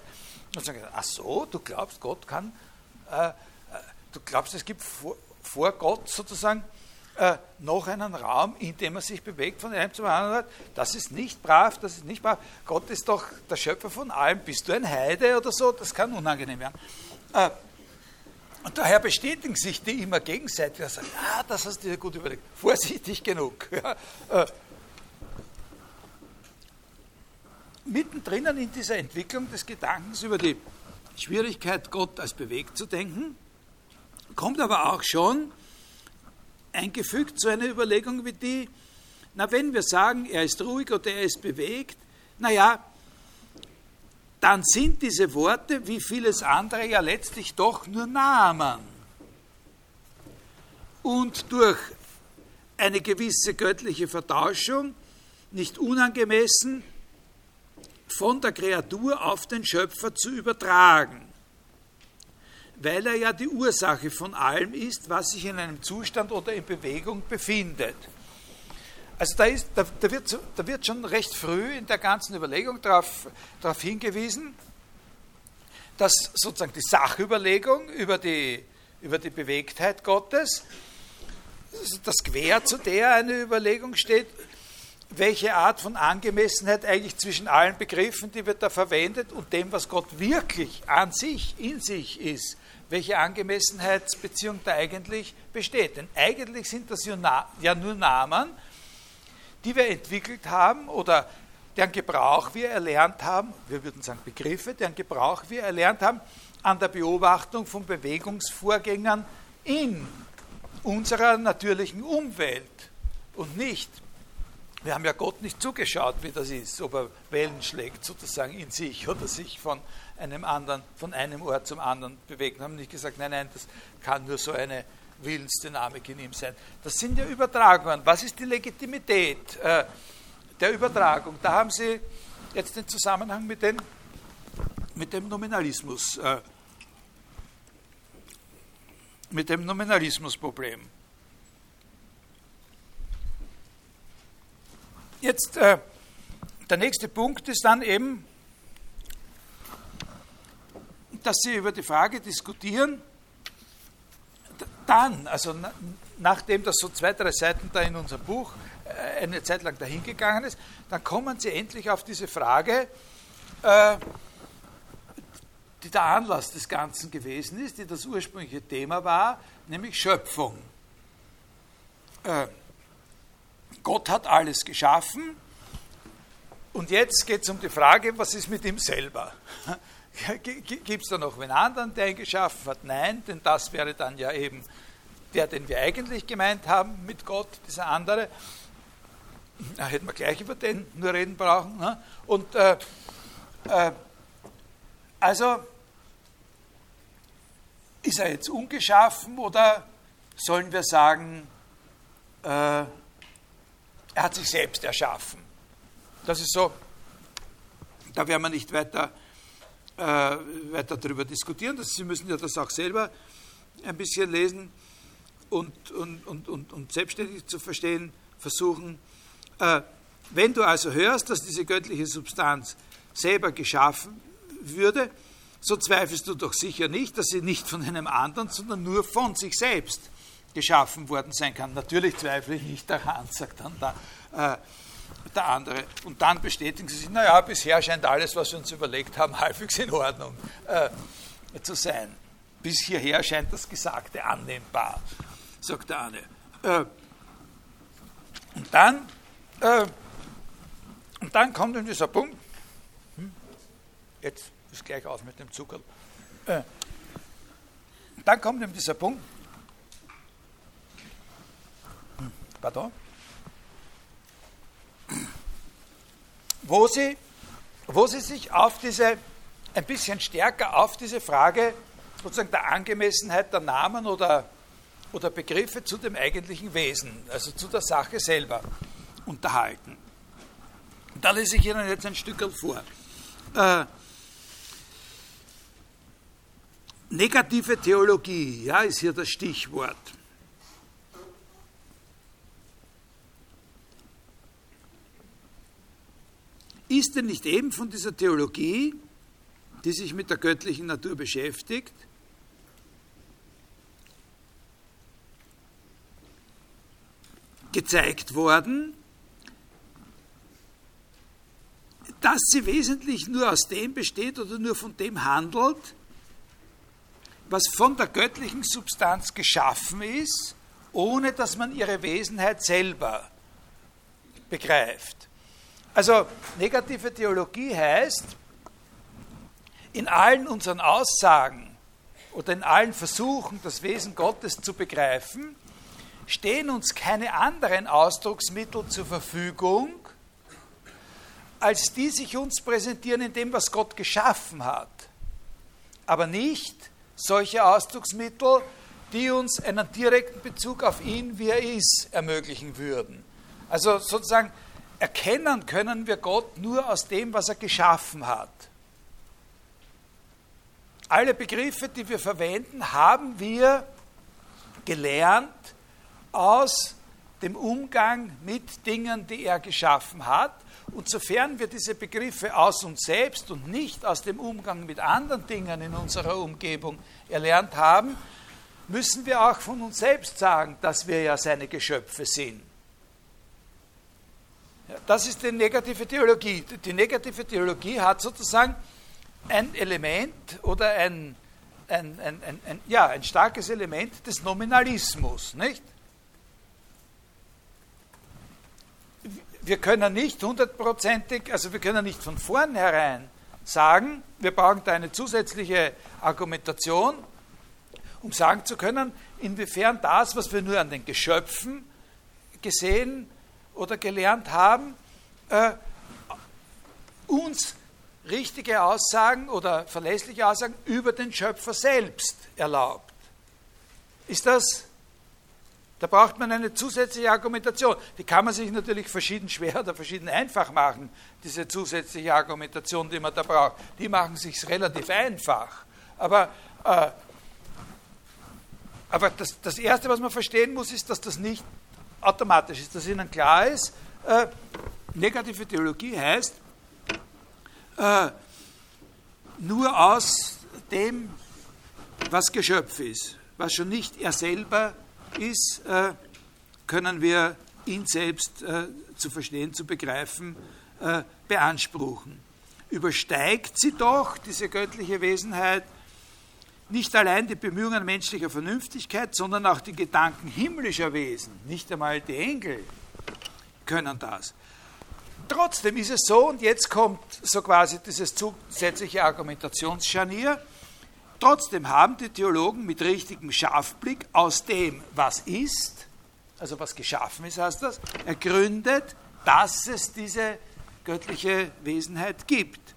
Speaker 1: und sagt, ach so, du glaubst, Gott kann, äh, äh, du glaubst, es gibt vor, vor Gott sozusagen äh, noch einen Raum, in dem er sich bewegt von einem zum anderen. Das ist nicht brav, das ist nicht brav. Gott ist doch der Schöpfer von allem. Bist du ein Heide oder so? Das kann unangenehm werden. Äh, und daher bestätigen sich die immer gegenseitig und sagen, ah, das hast du dir gut überlegt, vorsichtig genug. Ja, äh, mittendrin in dieser Entwicklung des Gedankens über die Schwierigkeit, Gott als bewegt zu denken, kommt aber auch schon eingefügt zu einer Überlegung wie die, na wenn wir sagen, er ist ruhig oder er ist bewegt, naja, dann sind diese Worte, wie vieles andere, ja letztlich doch nur Namen. Und durch eine gewisse göttliche Vertauschung, nicht unangemessen, von der Kreatur auf den Schöpfer zu übertragen, weil er ja die Ursache von allem ist, was sich in einem Zustand oder in Bewegung befindet. Also da, ist, da, da, wird, da wird schon recht früh in der ganzen Überlegung darauf, hingewiesen, dass sozusagen die Sachüberlegung über die, über die Bewegtheit Gottes, das quer zu der eine Überlegung steht, welche Art von Angemessenheit eigentlich zwischen allen Begriffen, die wir da verwendet, und dem, was Gott wirklich an sich, in sich ist, welche Angemessenheitsbeziehung da eigentlich besteht. Denn eigentlich sind das ja nur Namen, die wir entwickelt haben oder deren Gebrauch wir erlernt haben, wir würden sagen Begriffe, deren Gebrauch wir erlernt haben an der Beobachtung von Bewegungsvorgängern in unserer natürlichen Umwelt und nicht. Wir haben ja Gott nicht zugeschaut, wie das ist, ob er Wellen schlägt sozusagen in sich oder sich von einem anderen, von einem Ort zum anderen bewegt. Wir haben nicht gesagt, nein, nein, das kann nur so eine Willensdynamik in ihm sein. Das sind ja Übertragungen. Was ist die Legitimität äh, der Übertragung? Da haben Sie jetzt den Zusammenhang mit, den, mit dem Nominalismus, äh, mit dem Nominalismusproblem. Jetzt äh, der nächste Punkt ist dann eben, dass Sie über die Frage diskutieren, dann, also nachdem das so zwei, drei Seiten da in unserem Buch äh, eine Zeit lang dahingegangen ist, dann kommen Sie endlich auf diese Frage, äh, die der Anlass des Ganzen gewesen ist, die das ursprüngliche Thema war, nämlich Schöpfung. Äh, Gott hat alles geschaffen und jetzt geht es um die Frage, was ist mit ihm selber? Gibt es da noch wen anderen, der ihn geschaffen hat? Nein, denn das wäre dann ja eben der, den wir eigentlich gemeint haben mit Gott, dieser andere. Da hätten wir gleich über den nur reden brauchen. Ne? Und äh, äh, also ist er jetzt ungeschaffen oder sollen wir sagen, äh, er hat sich selbst erschaffen? Das ist so, da werden wir nicht weiter äh, weiter darüber diskutieren. Das, Sie müssen ja das auch selber ein bisschen lesen und, und, und, und, und selbstständig zu verstehen versuchen. Äh, wenn du also hörst, dass diese göttliche Substanz selber geschaffen würde, so zweifelst du doch sicher nicht, dass sie nicht von einem anderen, sondern nur von sich selbst geschaffen worden sein kann. Natürlich zweifle ich nicht daran, sagt dann da, äh, der andere. Und dann bestätigen sie sich, naja, bisher scheint alles, was wir uns überlegt haben, halbwegs in Ordnung äh, zu sein. Bis hierher scheint das Gesagte annehmbar, sagt der eine. Äh, und dann, äh, und dann kommt in dieser Punkt, hm, jetzt ist gleich aus mit dem Zucker. Äh, dann kommt in dieser Punkt, hm, pardon, wo sie, wo sie sich auf diese, ein bisschen stärker auf diese Frage sozusagen der Angemessenheit der Namen oder, oder Begriffe zu dem eigentlichen Wesen, also zu der Sache selber, unterhalten. Da lese ich Ihnen jetzt ein Stück vor. Äh, negative Theologie, ja, ist hier das Stichwort. Ist denn nicht eben von dieser Theologie, die sich mit der göttlichen Natur beschäftigt, gezeigt worden, dass sie wesentlich nur aus dem besteht oder nur von dem handelt, was von der göttlichen Substanz geschaffen ist, ohne dass man ihre Wesenheit selber begreift. Also negative Theologie heißt, in allen unseren Aussagen oder in allen Versuchen, das Wesen Gottes zu begreifen, stehen uns keine anderen Ausdrucksmittel zur Verfügung, als die sich uns präsentieren in dem, was Gott geschaffen hat. Aber nicht solche Ausdrucksmittel, die uns einen direkten Bezug auf ihn, wie er ist, ermöglichen würden. Also sozusagen erkennen können wir Gott nur aus dem, was er geschaffen hat. Alle Begriffe, die wir verwenden, haben wir gelernt aus dem Umgang mit Dingen, die er geschaffen hat. Und sofern wir diese Begriffe aus uns selbst und nicht aus dem Umgang mit anderen Dingen in unserer Umgebung erlernt haben, müssen wir auch von uns selbst sagen, dass wir ja seine Geschöpfe sind. Das ist die negative Theologie. Die negative Theologie hat sozusagen ein Element oder ein, ein, ein, ein, ja, ein starkes Element des Nominalismus, nicht? wir können nicht hundertprozentig, also wir können nicht von vornherein sagen, wir brauchen da eine zusätzliche Argumentation, um sagen zu können, inwiefern das, was wir nur an den Geschöpfen gesehen oder gelernt haben, äh, uns richtige Aussagen oder verlässliche Aussagen über den Schöpfer selbst erlaubt. Ist das da braucht man eine zusätzliche Argumentation. Die kann man sich natürlich verschieden schwer oder verschieden einfach machen, diese zusätzliche Argumentation, die man da braucht. Die machen sich relativ einfach. Aber, äh, aber das, das Erste, was man verstehen muss, ist, dass das nicht automatisch ist, dass Ihnen klar ist, äh, negative Theologie heißt, äh, nur aus dem, was Geschöpf ist, was schon nicht er selber ist, äh, können wir ihn selbst äh, zu verstehen, zu begreifen, äh, beanspruchen. Übersteigt sie doch, diese göttliche Wesenheit, nicht allein die Bemühungen menschlicher Vernünftigkeit, sondern auch die Gedanken himmlischer Wesen, nicht einmal die Engel können das. Trotzdem ist es so, und jetzt kommt so quasi dieses zusätzliche Argumentationsscharnier, Trotzdem haben die Theologen mit richtigem Scharfblick aus dem, was ist, also was geschaffen ist, heißt das, ergründet, dass es diese göttliche Wesenheit gibt.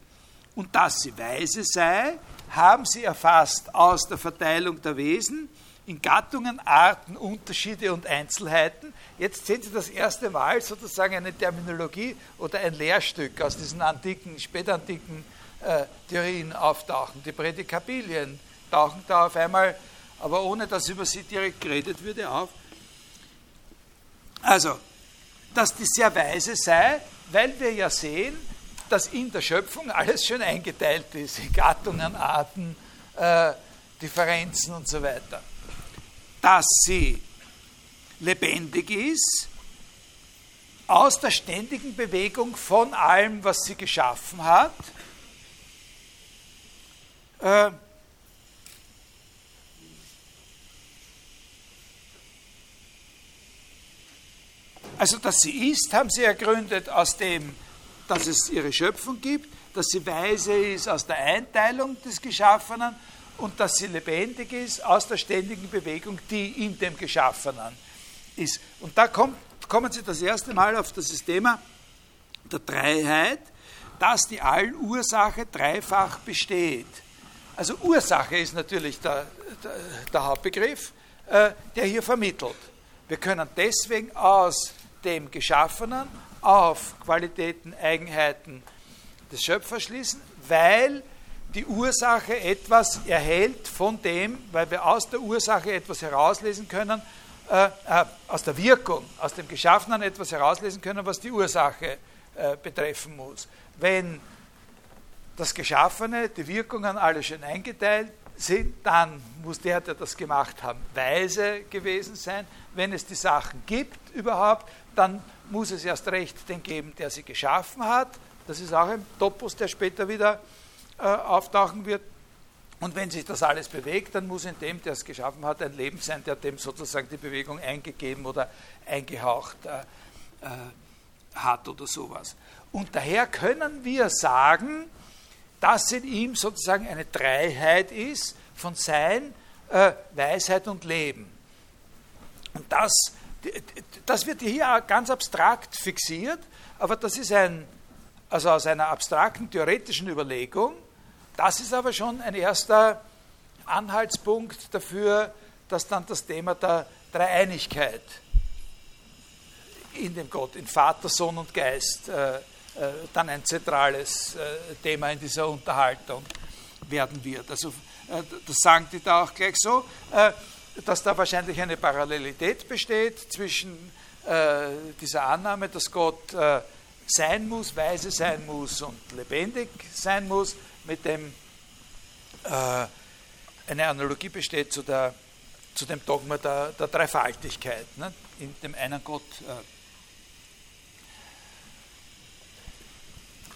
Speaker 1: Und dass sie weise sei, haben sie erfasst aus der Verteilung der Wesen in Gattungen, Arten, Unterschiede und Einzelheiten. Jetzt sehen Sie das erste Mal sozusagen eine Terminologie oder ein Lehrstück aus diesen antiken, spätantiken äh, Theorien auftauchen. Die Prädikabilien tauchen da auf einmal, aber ohne dass über sie direkt geredet würde, auf. Also, dass die sehr weise sei, weil wir ja sehen, dass in der Schöpfung alles schon eingeteilt ist, in Gattungen, Arten, äh, Differenzen und so weiter. Dass sie lebendig ist, aus der ständigen Bewegung von allem, was sie geschaffen hat, äh, also, dass sie ist, haben sie ergründet aus dem, dass es ihre Schöpfung gibt, dass sie weise ist aus der Einteilung des Geschaffenen und dass sie lebendig ist aus der ständigen Bewegung, die in dem Geschaffenen ist. Und da kommt, kommen Sie das erste Mal auf das Thema der Dreiheit, dass die Allursache dreifach besteht. Also Ursache ist natürlich der, der, der Hauptbegriff, äh, der hier vermittelt. Wir können deswegen aus dem Geschaffenen auf Qualitäten, Eigenheiten des Schöpfers schließen, weil die Ursache etwas erhält von dem, weil wir aus der Ursache etwas herauslesen können, äh, äh, aus der Wirkung, aus dem Geschaffenen etwas herauslesen können, was die Ursache äh, betreffen muss. Wenn das Geschaffene, die Wirkungen alle schön eingeteilt sind, dann muss der, der das gemacht hat, weise gewesen sein. Wenn es die Sachen gibt überhaupt, dann muss es erst recht den geben, der sie geschaffen hat. Das ist auch ein Topos, der später wieder äh, auftauchen wird. Und wenn sich das alles bewegt, dann muss in dem, der es geschaffen hat, ein Leben sein, der dem sozusagen die Bewegung eingegeben oder eingehaucht äh, äh, hat oder sowas. Und daher können wir sagen, dass in ihm sozusagen eine Dreiheit ist von Sein, äh, Weisheit und Leben. Und das, das wird hier ganz abstrakt fixiert, aber das ist ein, also aus einer abstrakten theoretischen Überlegung, das ist aber schon ein erster Anhaltspunkt dafür, dass dann das Thema der Dreieinigkeit in dem Gott, in Vater, Sohn und Geist, äh, äh, dann ein zentrales äh, Thema in dieser Unterhaltung werden wird. Also äh, das sagen die da auch gleich so, dass da wahrscheinlich eine Parallelität besteht zwischen dieser Annahme, dass Gott sein muss, weise sein muss und lebendig sein muss, mit dem eine Analogie besteht zu, der, zu dem Dogma der, der Dreifaltigkeit, ne? in dem einen Gott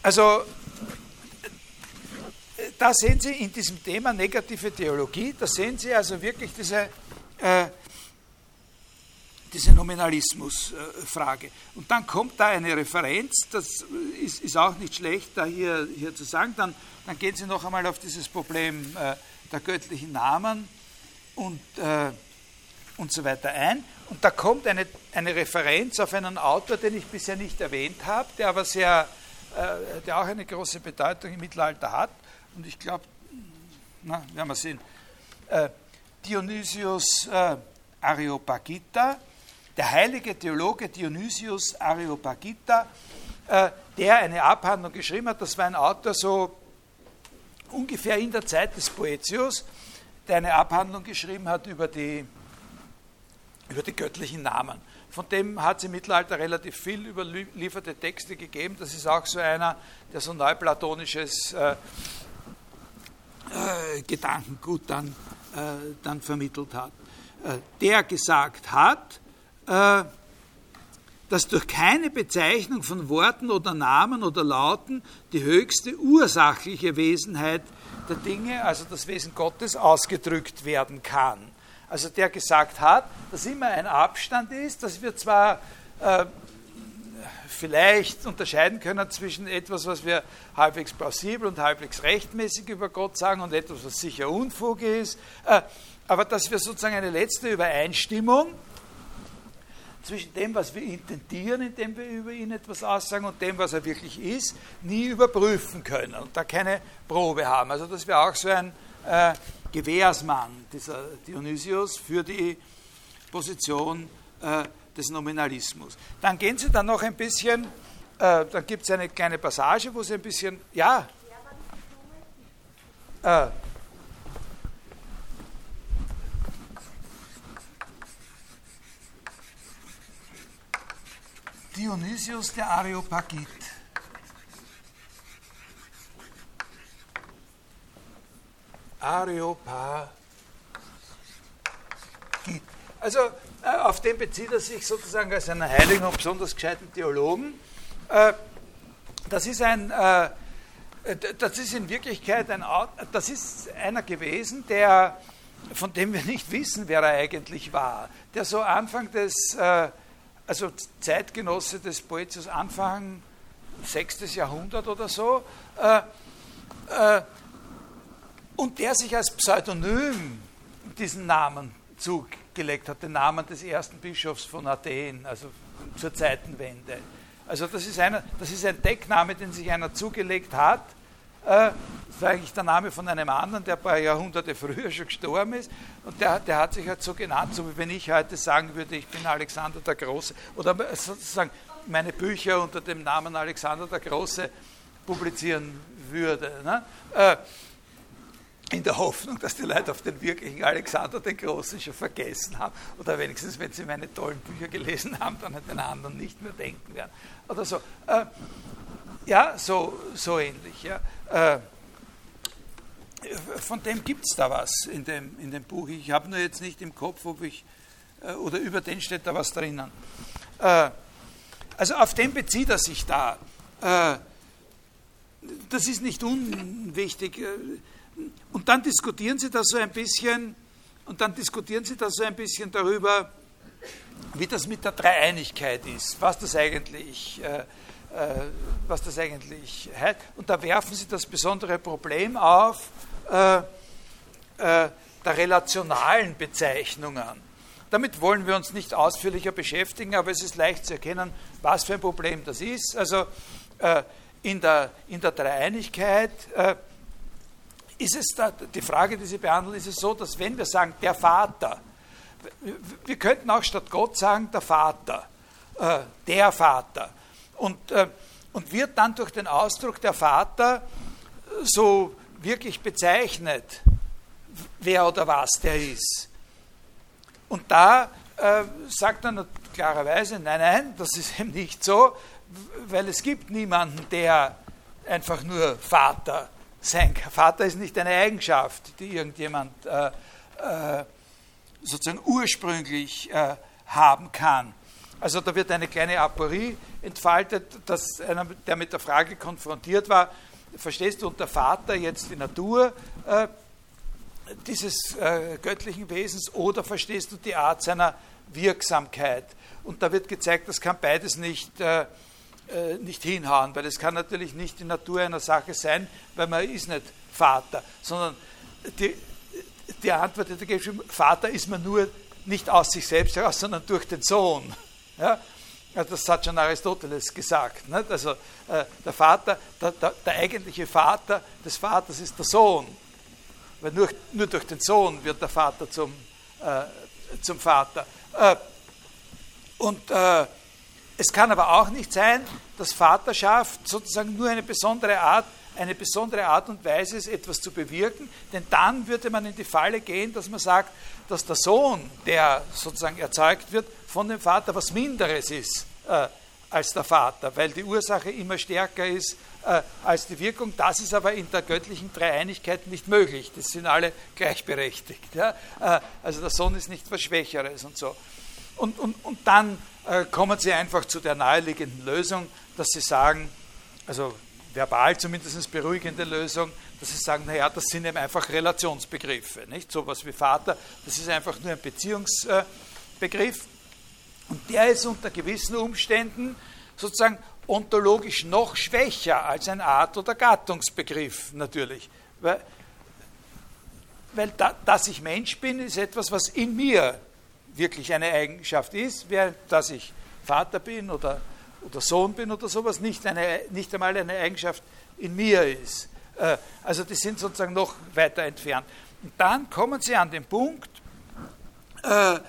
Speaker 1: Also, da sehen Sie in diesem Thema negative Theologie, da sehen Sie also wirklich diese, äh, diese Nominalismusfrage. Und dann kommt da eine Referenz, das ist, ist, auch nicht schlecht, da hier, hier zu sagen. Dann, dann gehen Sie noch einmal auf dieses Problem äh, der göttlichen Namen und, äh, und so weiter ein. Und da kommt eine, eine Referenz auf einen Autor, den ich bisher nicht erwähnt habe, der aber sehr, äh, der auch eine große Bedeutung im Mittelalter hat. Und ich glaube, na, werden wir sehen. Dionysius äh, Areopagita, der heilige Theologe Dionysius Areopagita, äh, der eine Abhandlung geschrieben hat, das war ein Autor so ungefähr in der Zeit des Poetius, der eine Abhandlung geschrieben hat über die, über die göttlichen Namen. Von dem hat es im Mittelalter relativ viel überlieferte Texte gegeben. Das ist auch so einer, der so neuplatonisches äh, äh, Gedankengut dann, dann vermittelt hat. Äh, der gesagt hat, äh, dass durch keine Bezeichnung von Worten oder Namen oder Lauten die höchste ursachliche Wesenheit der Dinge, also das Wesen Gottes, ausgedrückt werden kann. Also der gesagt hat, dass immer ein Abstand ist, dass wir zwar äh, vielleicht unterscheiden können zwischen etwas, was wir halbwegs plausibel und halbwegs rechtmäßig über Gott sagen und etwas, was sicher Unfug ist, äh, aber dass wir sozusagen eine letzte Übereinstimmung zwischen dem, was wir intendieren, indem wir über ihn etwas aussagen, und dem, was er wirklich ist, nie überprüfen können und da keine Probe haben. Also das wäre auch so ein äh, Gewährsmann, dieser Dionysius, für die Position äh, des Nominalismus. Dann gehen Sie dann noch ein bisschen, äh, dann gibt es eine kleine Passage, wo Sie ein bisschen, ja, äh, Dionysius der Areopagit. Areopagit. Also auf den bezieht er sich sozusagen als einen heiligen und besonders gescheiten Theologen. Äh, das ist ein, äh, das ist in Wirklichkeit ein, das ist einer gewesen, der, von dem wir nicht wissen, wer er eigentlich war, der so Anfang des also Zeitgenosse des Poetius Anfang 6. Jahrhundert oder so, äh, äh, und der sich als Pseudonym diesen Namen zugelegt hat, den Namen des ersten Bischofs von Athen, also zur Zeitenwende. Also das ist, einer, das ist ein Deckname, den sich einer zugelegt hat, äh, das war eigentlich der Name von einem anderen, der ein paar Jahrhunderte früher schon gestorben ist. Und der, der hat sich halt so genannt, so wie wenn ich heute sagen würde, ich bin Alexander der Große. Oder sozusagen meine Bücher unter dem Namen Alexander der Große publizieren würde. Ne? Äh, in der Hoffnung, dass die Leute auf den wirklichen Alexander den Großen schon vergessen haben. Oder wenigstens, wenn sie meine tollen Bücher gelesen haben, dann an den anderen nicht mehr denken werden. Oder so. Äh, ja, so, so ähnlich. Ja. Äh, von dem gibt es da was in dem, in dem Buch. Ich habe nur jetzt nicht im Kopf, ob ich, äh, oder über den steht da was drinnen. Äh, also auf den bezieht er sich da. Äh, das ist nicht unwichtig. Und dann diskutieren Sie da so ein bisschen, und dann diskutieren Sie da so ein bisschen darüber, wie das mit der Dreieinigkeit ist, was das eigentlich äh, äh, was das eigentlich heißt. Und da werfen sie das besondere Problem auf äh, äh, der relationalen Bezeichnungen. Damit wollen wir uns nicht ausführlicher beschäftigen, aber es ist leicht zu erkennen, was für ein Problem das ist. Also äh, in, der, in der Dreieinigkeit äh, ist es da, die Frage, die Sie behandeln, ist es so, dass wenn wir sagen, der Vater, wir könnten auch statt Gott sagen, der Vater, äh, der Vater und, äh, und wird dann durch den Ausdruck der Vater so wirklich bezeichnet, wer oder was der ist. Und da äh, sagt er klarerweise, nein, nein, das ist eben nicht so, weil es gibt niemanden, der einfach nur Vater sein. Vater ist nicht eine Eigenschaft, die irgendjemand äh, äh, sozusagen ursprünglich äh, haben kann. Also da wird eine kleine Aporie entfaltet, dass einer, der mit der Frage konfrontiert war, verstehst du unter Vater jetzt die Natur, äh, dieses äh, göttlichen Wesens oder verstehst du die Art seiner Wirksamkeit? Und da wird gezeigt, das kann beides nicht, äh, nicht hinhauen, weil es kann natürlich nicht die Natur einer Sache sein, weil man ist nicht Vater, sondern die, die Antwort, die geschrieben, Vater ist man nur nicht aus sich selbst heraus, sondern durch den Sohn. Ja? Das hat schon Aristoteles gesagt. Nicht? Also äh, der Vater, der, der, der, eigentliche Vater des Vaters ist der Sohn. Weil nur, nur durch den Sohn wird der Vater zum, äh, zum Vater. Äh, und äh, es kann aber auch nicht sein, dass Vaterschaft sozusagen nur eine besondere Art eine besondere Art und Weise ist, etwas zu bewirken, denn dann würde man in die Falle gehen, dass man sagt, dass der Sohn, der sozusagen erzeugt wird, von dem Vater was Minderes ist äh, als der Vater, weil die Ursache immer stärker ist äh, als die Wirkung. Das ist aber in der göttlichen Dreieinigkeit nicht möglich. Das sind alle gleichberechtigt. Ja? Äh, also der Sohn ist nicht was Schwächeres und so. Und, und, und dann kommen sie einfach zu der naheliegenden Lösung, dass sie sagen, also verbal zumindest beruhigende Lösung, dass sie sagen, naja, das sind eben einfach Relationsbegriffe. Nicht? So etwas wie Vater, das ist einfach nur ein Beziehungsbegriff. Und der ist unter gewissen Umständen sozusagen ontologisch noch schwächer als ein Art- oder Gattungsbegriff natürlich. Weil, weil da, dass ich Mensch bin, ist etwas, was in mir wirklich eine Eigenschaft ist, während dass ich Vater bin oder oder Sohn bin oder sowas, nicht, eine, nicht einmal eine Eigenschaft in mir ist. Äh, also die sind sozusagen noch weiter entfernt. Und dann kommen sie an den Punkt, äh,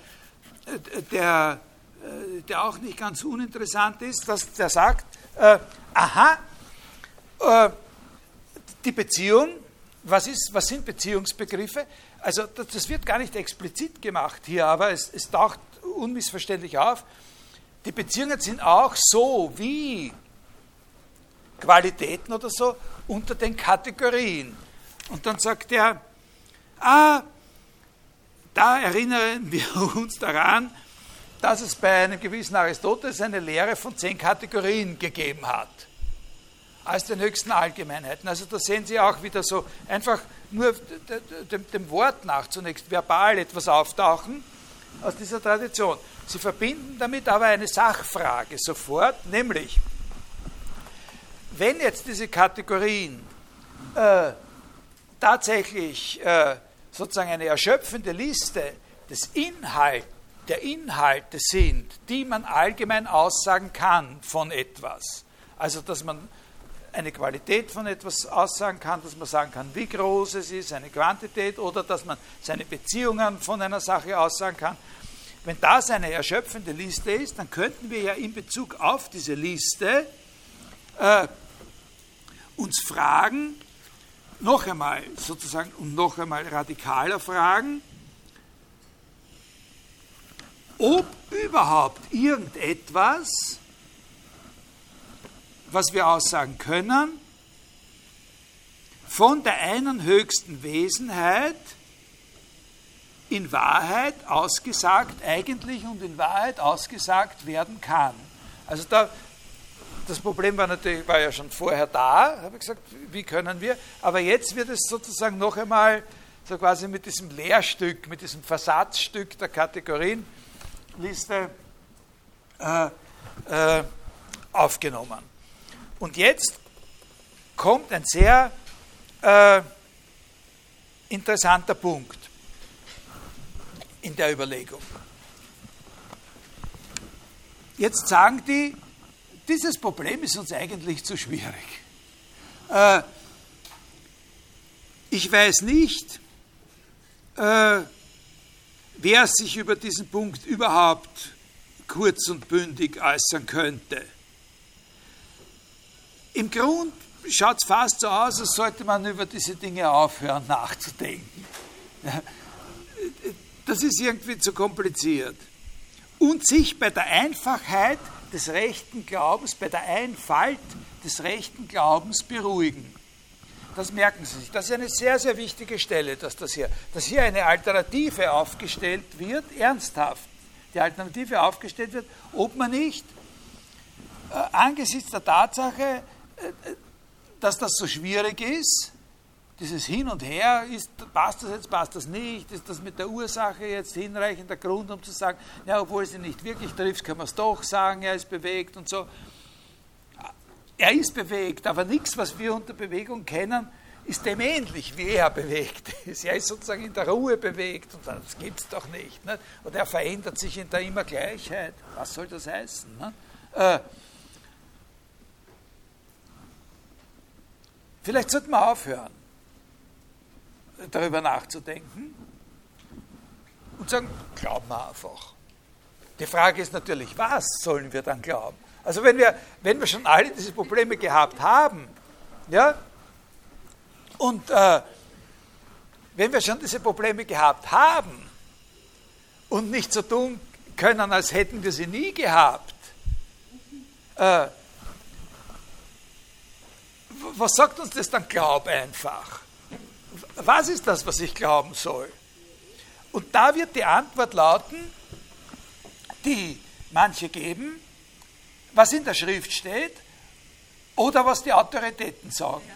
Speaker 1: der, äh, der auch nicht ganz uninteressant ist, dass der sagt, aha, die Beziehung, was, ist, was sind Beziehungsbegriffe? Also das wird gar nicht explizit gemacht hier, aber es, es taucht unmissverständlich auf. Die Beziehungen sind auch so wie Qualitäten oder so unter den Kategorien. Und dann sagt er, ah, da erinnern wir uns daran, dass es bei einem gewissen Aristoteles eine Lehre von zehn Kategorien gegeben hat. Als den höchsten Allgemeinheiten. Also da sehen Sie auch wieder so einfach nur dem, Wort nach zunächst verbal etwas auftauchen aus dieser Tradition. Sie verbinden damit aber eine Sachfrage sofort, nämlich, wenn jetzt diese Kategorien äh, tatsächlich äh, sozusagen eine erschöpfende Liste des Inhalt, der Inhalte sind, die man allgemein aussagen kann von etwas, also dass man eine Qualität von etwas aussagen kann, dass man sagen kann, wie groß es ist, eine Quantität oder dass man seine Beziehungen von einer Sache aussagen kann. Wenn das eine erschöpfende Liste ist, dann könnten wir ja in Bezug auf diese Liste äh, uns fragen, noch einmal sozusagen und noch einmal radikaler fragen, ob überhaupt irgendetwas was wir aussagen können, von der einen höchsten Wesenheit in Wahrheit ausgesagt, eigentlich und in Wahrheit ausgesagt werden kann. Also da, das Problem war natürlich, war ja schon vorher da, habe ich gesagt, wie können wir, aber jetzt wird es sozusagen noch einmal so quasi mit diesem Lehrstück, mit diesem Versatzstück der Kategorienliste äh, äh, aufgenommen. Und jetzt kommt ein sehr äh, interessanter Punkt in der Überlegung. Jetzt sagen die, dieses Problem ist uns eigentlich zu schwierig. Äh, ich weiß nicht, äh, wer sich über diesen Punkt überhaupt kurz und bündig äußern könnte. Im Grund schaut es fast so aus, als sollte man über diese Dinge aufhören nachzudenken. Das ist irgendwie zu kompliziert. Und sich bei der Einfachheit des rechten Glaubens, bei der Einfalt des rechten Glaubens beruhigen. Das merken Sie sich. Das ist eine sehr, sehr wichtige Stelle, dass, das hier, dass hier eine Alternative aufgestellt wird, ernsthaft. Die Alternative aufgestellt wird, ob man nicht äh, angesichts der Tatsache, dass das so schwierig ist, dieses Hin und Her, ist, passt das jetzt, passt das nicht, ist das mit der Ursache jetzt hinreichender Grund, um zu sagen, ja, obwohl es ihn nicht wirklich trifft, kann man es doch sagen, er ist bewegt und so. Er ist bewegt, aber nichts, was wir unter Bewegung kennen, ist dem ähnlich, wie er bewegt ist. Er ist sozusagen in der Ruhe bewegt und das gibt es doch nicht, nicht. Und er verändert sich in der Immergleichheit. Was soll das heißen? Äh, vielleicht sollten wir aufhören, darüber nachzudenken und sagen, glauben wir einfach. Die Frage ist natürlich, was sollen wir dann glauben? Also wenn wir, wenn wir schon alle diese Probleme gehabt haben, ja, und äh, wenn wir schon diese Probleme gehabt haben und nicht so tun können, als hätten wir sie nie gehabt, äh, was sagt uns das dann? Glaub einfach. Was ist das, was ich glauben soll? Und da wird die Antwort lauten, die manche geben, was in der Schrift steht oder was die Autoritäten sagen.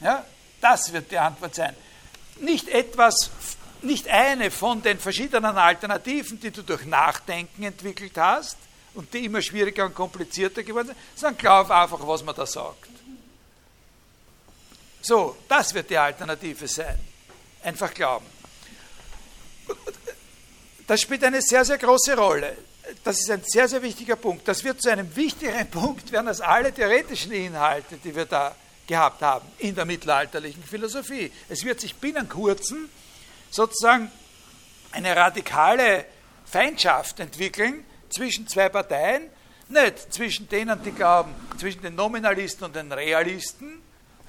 Speaker 1: Ja? Das wird die Antwort sein. Nicht etwas, nicht eine von den verschiedenen Alternativen, die du durch Nachdenken entwickelt hast und die immer schwieriger und komplizierter geworden sind, sondern glaub einfach, was man da sagt. So, das wird die Alternative sein. Einfach glauben. Das spielt eine sehr, sehr große Rolle. Das ist ein sehr, sehr wichtiger Punkt. Das wird zu einem wichtigeren Punkt werden als alle theoretischen Inhalte, die wir da gehabt haben in der mittelalterlichen Philosophie. Es wird sich binnen kurzem sozusagen eine radikale Feindschaft entwickeln zwischen zwei Parteien, nicht zwischen denen, die glauben, zwischen den Nominalisten und den Realisten,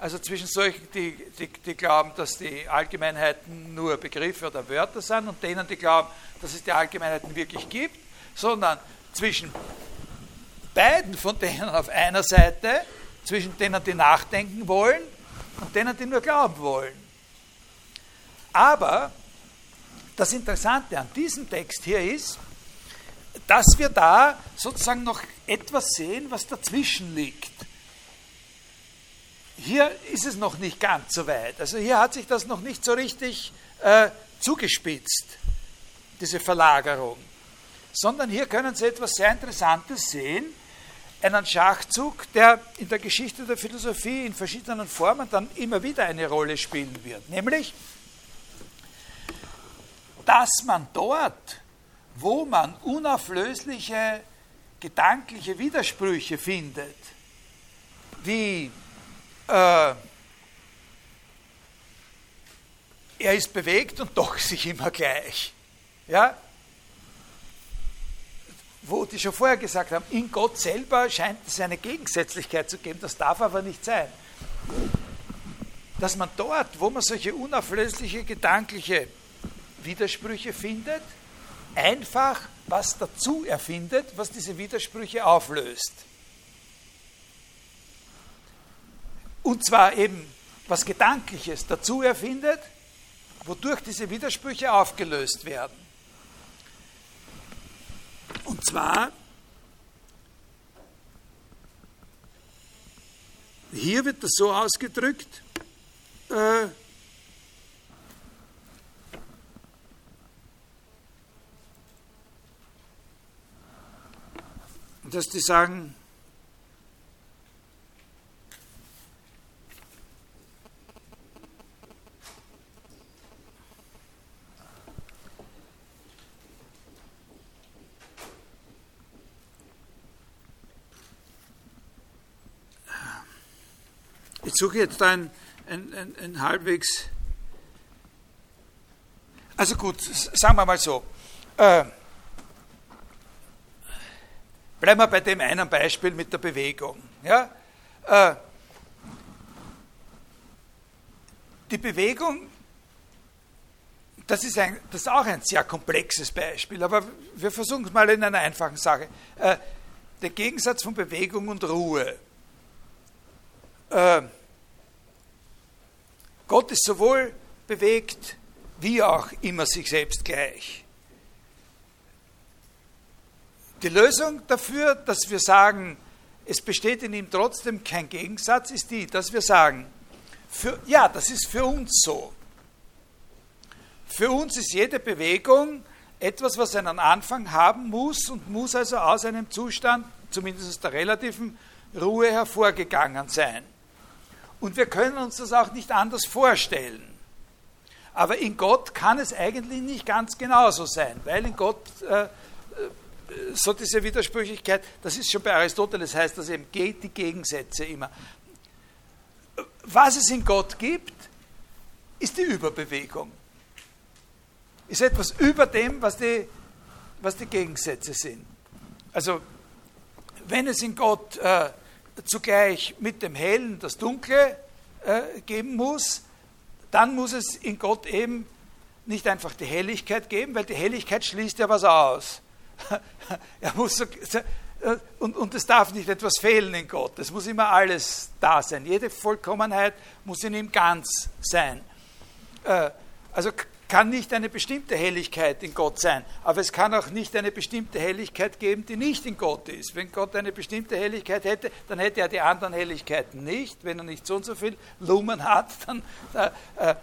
Speaker 1: also zwischen solchen, die, die, die, glauben, dass die Allgemeinheiten nur Begriffe oder Wörter sind und denen, die glauben, dass es die Allgemeinheiten wirklich gibt, sondern zwischen beiden von denen auf einer Seite zwischen denen, die nachdenken wollen und denen, die nur glauben wollen. Aber das Interessante an diesem Text hier ist, dass wir da sozusagen noch etwas sehen, was dazwischen liegt. Hier ist es noch nicht ganz so weit. Also hier hat sich das noch nicht so richtig äh, zugespitzt, diese Verlagerung. Sondern hier können Sie etwas sehr Interessantes sehen, einen Schachzug, der in der Geschichte der Philosophie in verschiedenen Formen dann immer wieder eine Rolle spielen wird. Nämlich, dass man dort, wo man unauflösliche gedankliche Widersprüche findet, wie äh, er ist bewegt und doch sich immer gleich. Ja? wo die schon vorher gesagt haben, in Gott selber scheint es eine Gegensätzlichkeit zu geben, das darf aber nicht sein. Dass man dort, wo man solche unauflösliche gedankliche Widersprüche findet, einfach was dazu erfindet, was diese Widersprüche auflöst. Und zwar eben was Gedankliches dazu erfindet, wodurch diese Widersprüche aufgelöst werden. Und zwar, hier wird das so ausgedrückt, äh, dass die sagen, Ich suche jetzt ein, ein, ein, ein halbwegs. Also gut, sagen wir mal so. Äh, bleiben wir bei dem einen Beispiel mit der Bewegung. Ja? Äh, die Bewegung, das ist, ein, das ist auch ein sehr komplexes Beispiel, aber wir versuchen es mal in einer einfachen Sache. Äh, der Gegensatz von Bewegung und Ruhe äh, Gott ist sowohl bewegt wie auch immer sich selbst gleich. Die Lösung dafür, dass wir sagen, es besteht in ihm trotzdem kein Gegensatz, ist die, dass wir sagen, für, ja, das ist für uns so. Für uns ist jede Bewegung etwas, was einen Anfang haben muss und muss also aus einem Zustand, zumindest aus der relativen Ruhe, hervorgegangen sein. Und wir können uns das auch nicht anders vorstellen. Aber in Gott kann es eigentlich nicht ganz genauso sein, weil in Gott äh, äh so diese Widersprüchlichkeit, das ist schon bei Aristoteles, heißt das eben, geht die Gegensätze immer. Was es in Gott gibt, ist die Überbewegung. Ist etwas über dem, was die, was die Gegensätze sind. Also, wenn es in Gott äh, zugleich mit dem Hellen das Dunkle äh, geben muss, dann muss es in Gott eben nicht einfach die Helligkeit geben, weil die Helligkeit schließt ja was aus. er muss äh, und, und es darf nicht etwas fehlen in Gott. Es muss immer alles da sein. Jede Vollkommenheit muss in ihm ganz sein. Äh, also kann nicht eine bestimmte Helligkeit in Gott sein, aber es kann auch nicht eine bestimmte Helligkeit geben, die nicht in Gott ist. Wenn Gott eine bestimmte Helligkeit hätte, dann hätte er die anderen Helligkeiten nicht. Wenn er nicht so und so viel Lumen hat, dann, äh, äh,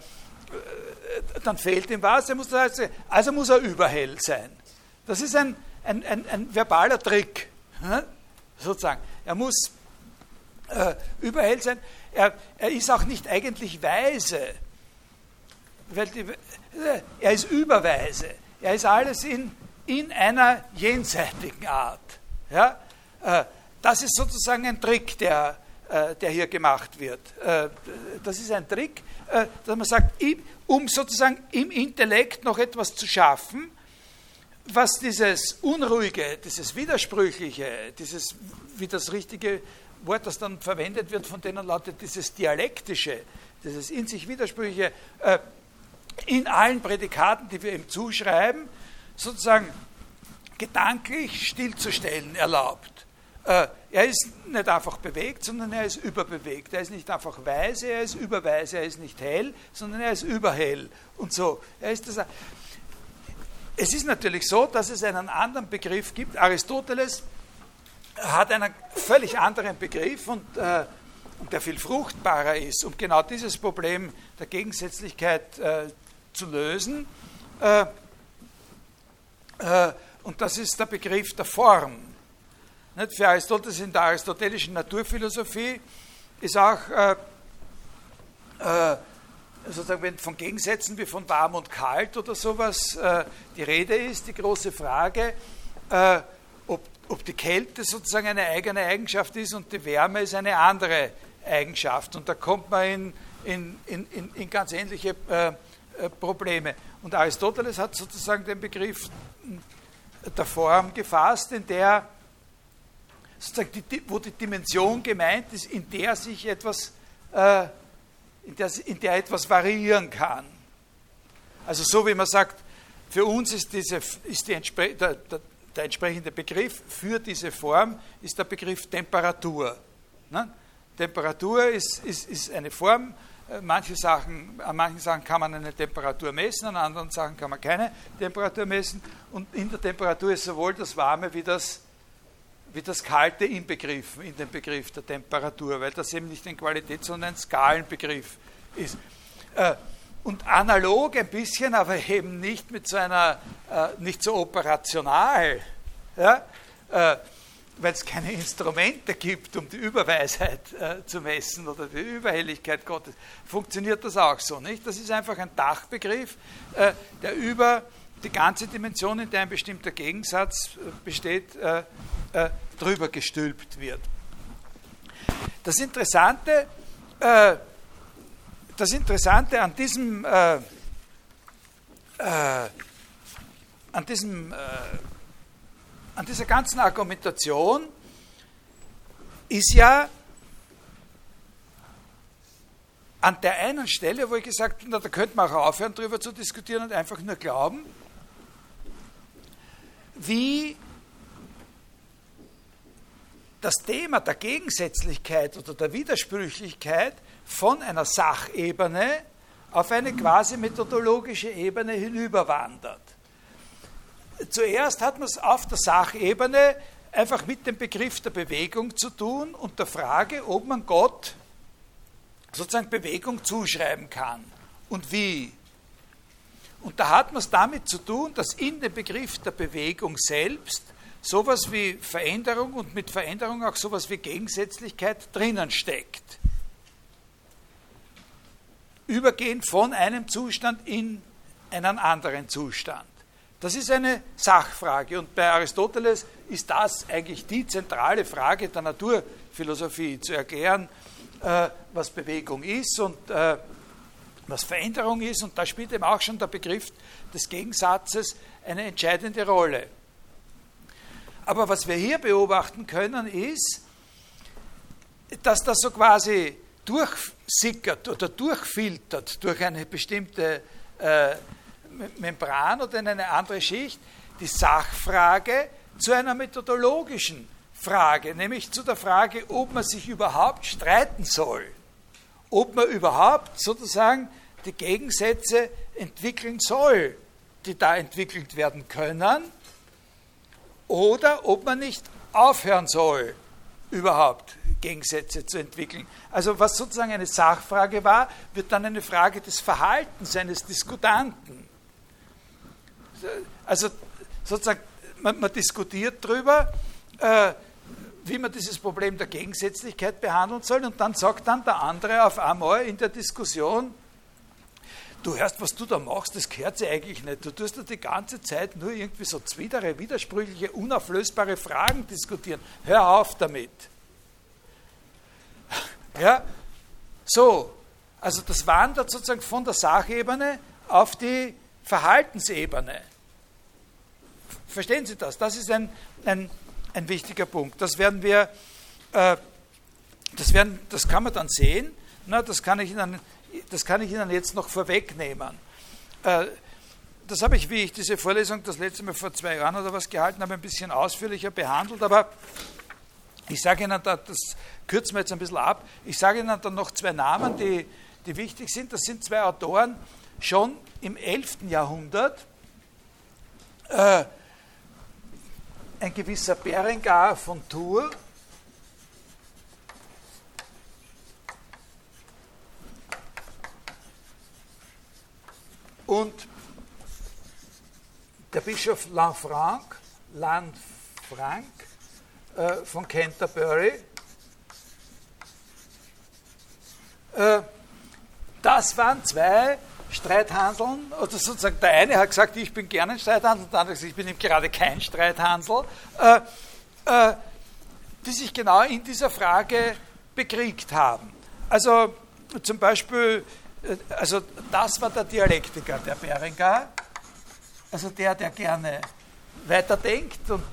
Speaker 1: dann fehlt ihm was. Er muss also, also muss er überhell sein. Das ist ein, ein, ein, ein verbaler Trick sozusagen. Er muss äh, überhell sein. Er, er ist auch nicht eigentlich weise, weil die, er ist überweise. Er ist alles in, in einer jenseitigen Art. Ja? Äh, das ist sozusagen ein Trick, der, äh, der hier gemacht wird. Äh, das ist ein Trick, dass man sagt, um sozusagen im Intellekt noch etwas zu schaffen, was dieses Unruhige, dieses Widersprüchliche, dieses, wie das richtige Wort, das dann verwendet wird, von denen lautet dieses Dialektische, dieses in sich Widersprüchliche, in allen Prädikaten, die wir ihm zuschreiben, sozusagen gedanklich stillzustellen erlaubt. Äh, er ist nicht einfach bewegt, sondern er ist überbewegt. Er ist nicht einfach weise, er ist überweise. Er ist nicht hell, sondern er ist überhell. Und so. Er ist das, es ist natürlich so, dass es einen anderen Begriff gibt. Aristoteles hat einen völlig anderen Begriff und, äh, der viel fruchtbarer ist, um genau dieses Problem der Gegensätzlichkeit äh, zu lösen. Äh, äh und das ist der Begriff der Form. Nicht? Für Aristoteles in der aristotelischen Naturphilosophie ist auch äh, äh, sozusagen wenn von Gegensätzen wie von warm und kalt oder sowas äh, die Rede ist, die große Frage, äh, ob, ob die Kälte sozusagen eine eigene Eigenschaft ist und die Wärme ist eine andere Eigenschaft. Und da kommt man in, in, in, in ganz ähnliche äh, Probleme. Und Aristoteles hat sozusagen den Begriff der Form gefasst, in der sozusagen die, wo die Dimension gemeint ist, in der sich etwas äh, in der, in der etwas variieren kann. Also so wie man sagt, für uns ist, diese, ist die, der, der, der, entsprechende Begriff für diese Form ist der Begriff Temperatur. Ne? Temperatur ist, ist, ist eine Form, äh, manche Sachen, an manchen Sachen kann man eine Temperatur messen, an anderen Sachen kann man keine Temperatur messen. Und in der Temperatur ist sowohl das Warme wie das wie das Kalte inbegriffen in den Begriff der Temperatur, weil das eben nicht ein Qualität, sondern ein Skalenbegriff ist. Äh, und analog ein bisschen, aber eben nicht mit so einer, äh, nicht so operational, ja? Äh, weil es keine Instrumente gibt, um die Überweisheit zu messen oder die Überhelligkeit Gottes, funktioniert das auch so, nicht? Das ist einfach ein Dachbegriff, der über die ganze Dimension, in der ein bestimmter Gegensatz besteht, äh, drüber gestülpt wird. Das Interessante, äh, das Interessante an diesem, äh, äh an, diesem äh, an dieser ganzen Argumentation ist ja an der einen Stelle, wo ich gesagt habe, da könnte man auch aufhören, darüber zu diskutieren und einfach nur glauben, wie das Thema der Gegensätzlichkeit oder der Widersprüchlichkeit von einer Sachebene auf eine quasi methodologische Ebene hinüberwandert. Zuerst hat man es auf der Sachebene einfach mit dem Begriff der Bewegung zu tun und der Frage, ob man Gott sozusagen Bewegung zuschreiben kann und wie. Und da hat man es damit zu tun, dass in dem Begriff der Bewegung selbst sowas wie Veränderung und mit Veränderung auch sowas wie Gegensätzlichkeit drinnen steckt. Übergehen von einem Zustand in einen anderen Zustand. Das ist eine Sachfrage und bei Aristoteles ist das eigentlich die zentrale Frage der Naturphilosophie, zu erklären, äh, was Bewegung ist und äh, was Veränderung ist. Und da spielt eben auch schon der Begriff des Gegensatzes eine entscheidende Rolle. Aber was wir hier beobachten können, ist, dass das so quasi durchsickert oder durchfiltert durch eine bestimmte äh, Membran oder in eine andere Schicht, die Sachfrage zu einer methodologischen Frage, nämlich zu der Frage, ob man sich überhaupt streiten soll, ob man überhaupt sozusagen die Gegensätze entwickeln soll, die da entwickelt werden können, oder ob man nicht aufhören soll, überhaupt Gegensätze zu entwickeln. Also was sozusagen eine Sachfrage war, wird dann eine Frage des Verhaltens eines Diskutanten. Also sozusagen, man, man diskutiert darüber, äh, wie man dieses Problem der Gegensätzlichkeit behandeln soll und dann sagt dann der andere auf einmal in der Diskussion, du hörst, was du da machst, das gehört sich eigentlich nicht. Du tust da die ganze Zeit nur irgendwie so zwidere, widersprüchliche, unauflösbare Fragen diskutieren. Hör auf damit. Ja, so. Also das wandert sozusagen von der Sachebene auf die Verhaltensebene. Verstehen Sie das? Das ist ein, ein, ein wichtiger Punkt. Das werden wir, äh, das, werden, das kann man dann sehen. Na, das, kann ich Ihnen, das kann ich Ihnen jetzt noch vorwegnehmen. Äh, das habe ich, wie ich diese Vorlesung das letzte Mal vor zwei Jahren oder was gehalten habe, ein bisschen ausführlicher behandelt, aber ich sage Ihnen, da, das kürzen wir jetzt ein bisschen ab, ich sage Ihnen dann noch zwei Namen, die, die wichtig sind. Das sind zwei Autoren schon im 11. Jahrhundert. Äh, ein gewisser Berengar von Tours, und der Bischof Lanfranc, Lanfranc äh, von Canterbury. Äh, das waren zwei Streithandeln, oder sozusagen der eine hat gesagt, ich bin gerne ein Streithandel, der andere gesagt, ich bin eben gerade kein Streithandel, äh, äh, die sich genau in dieser Frage bekriegt haben. Also zum Beispiel, äh, also das war der Dialektiker, der Berengar, also der, der gerne weiterdenkt und,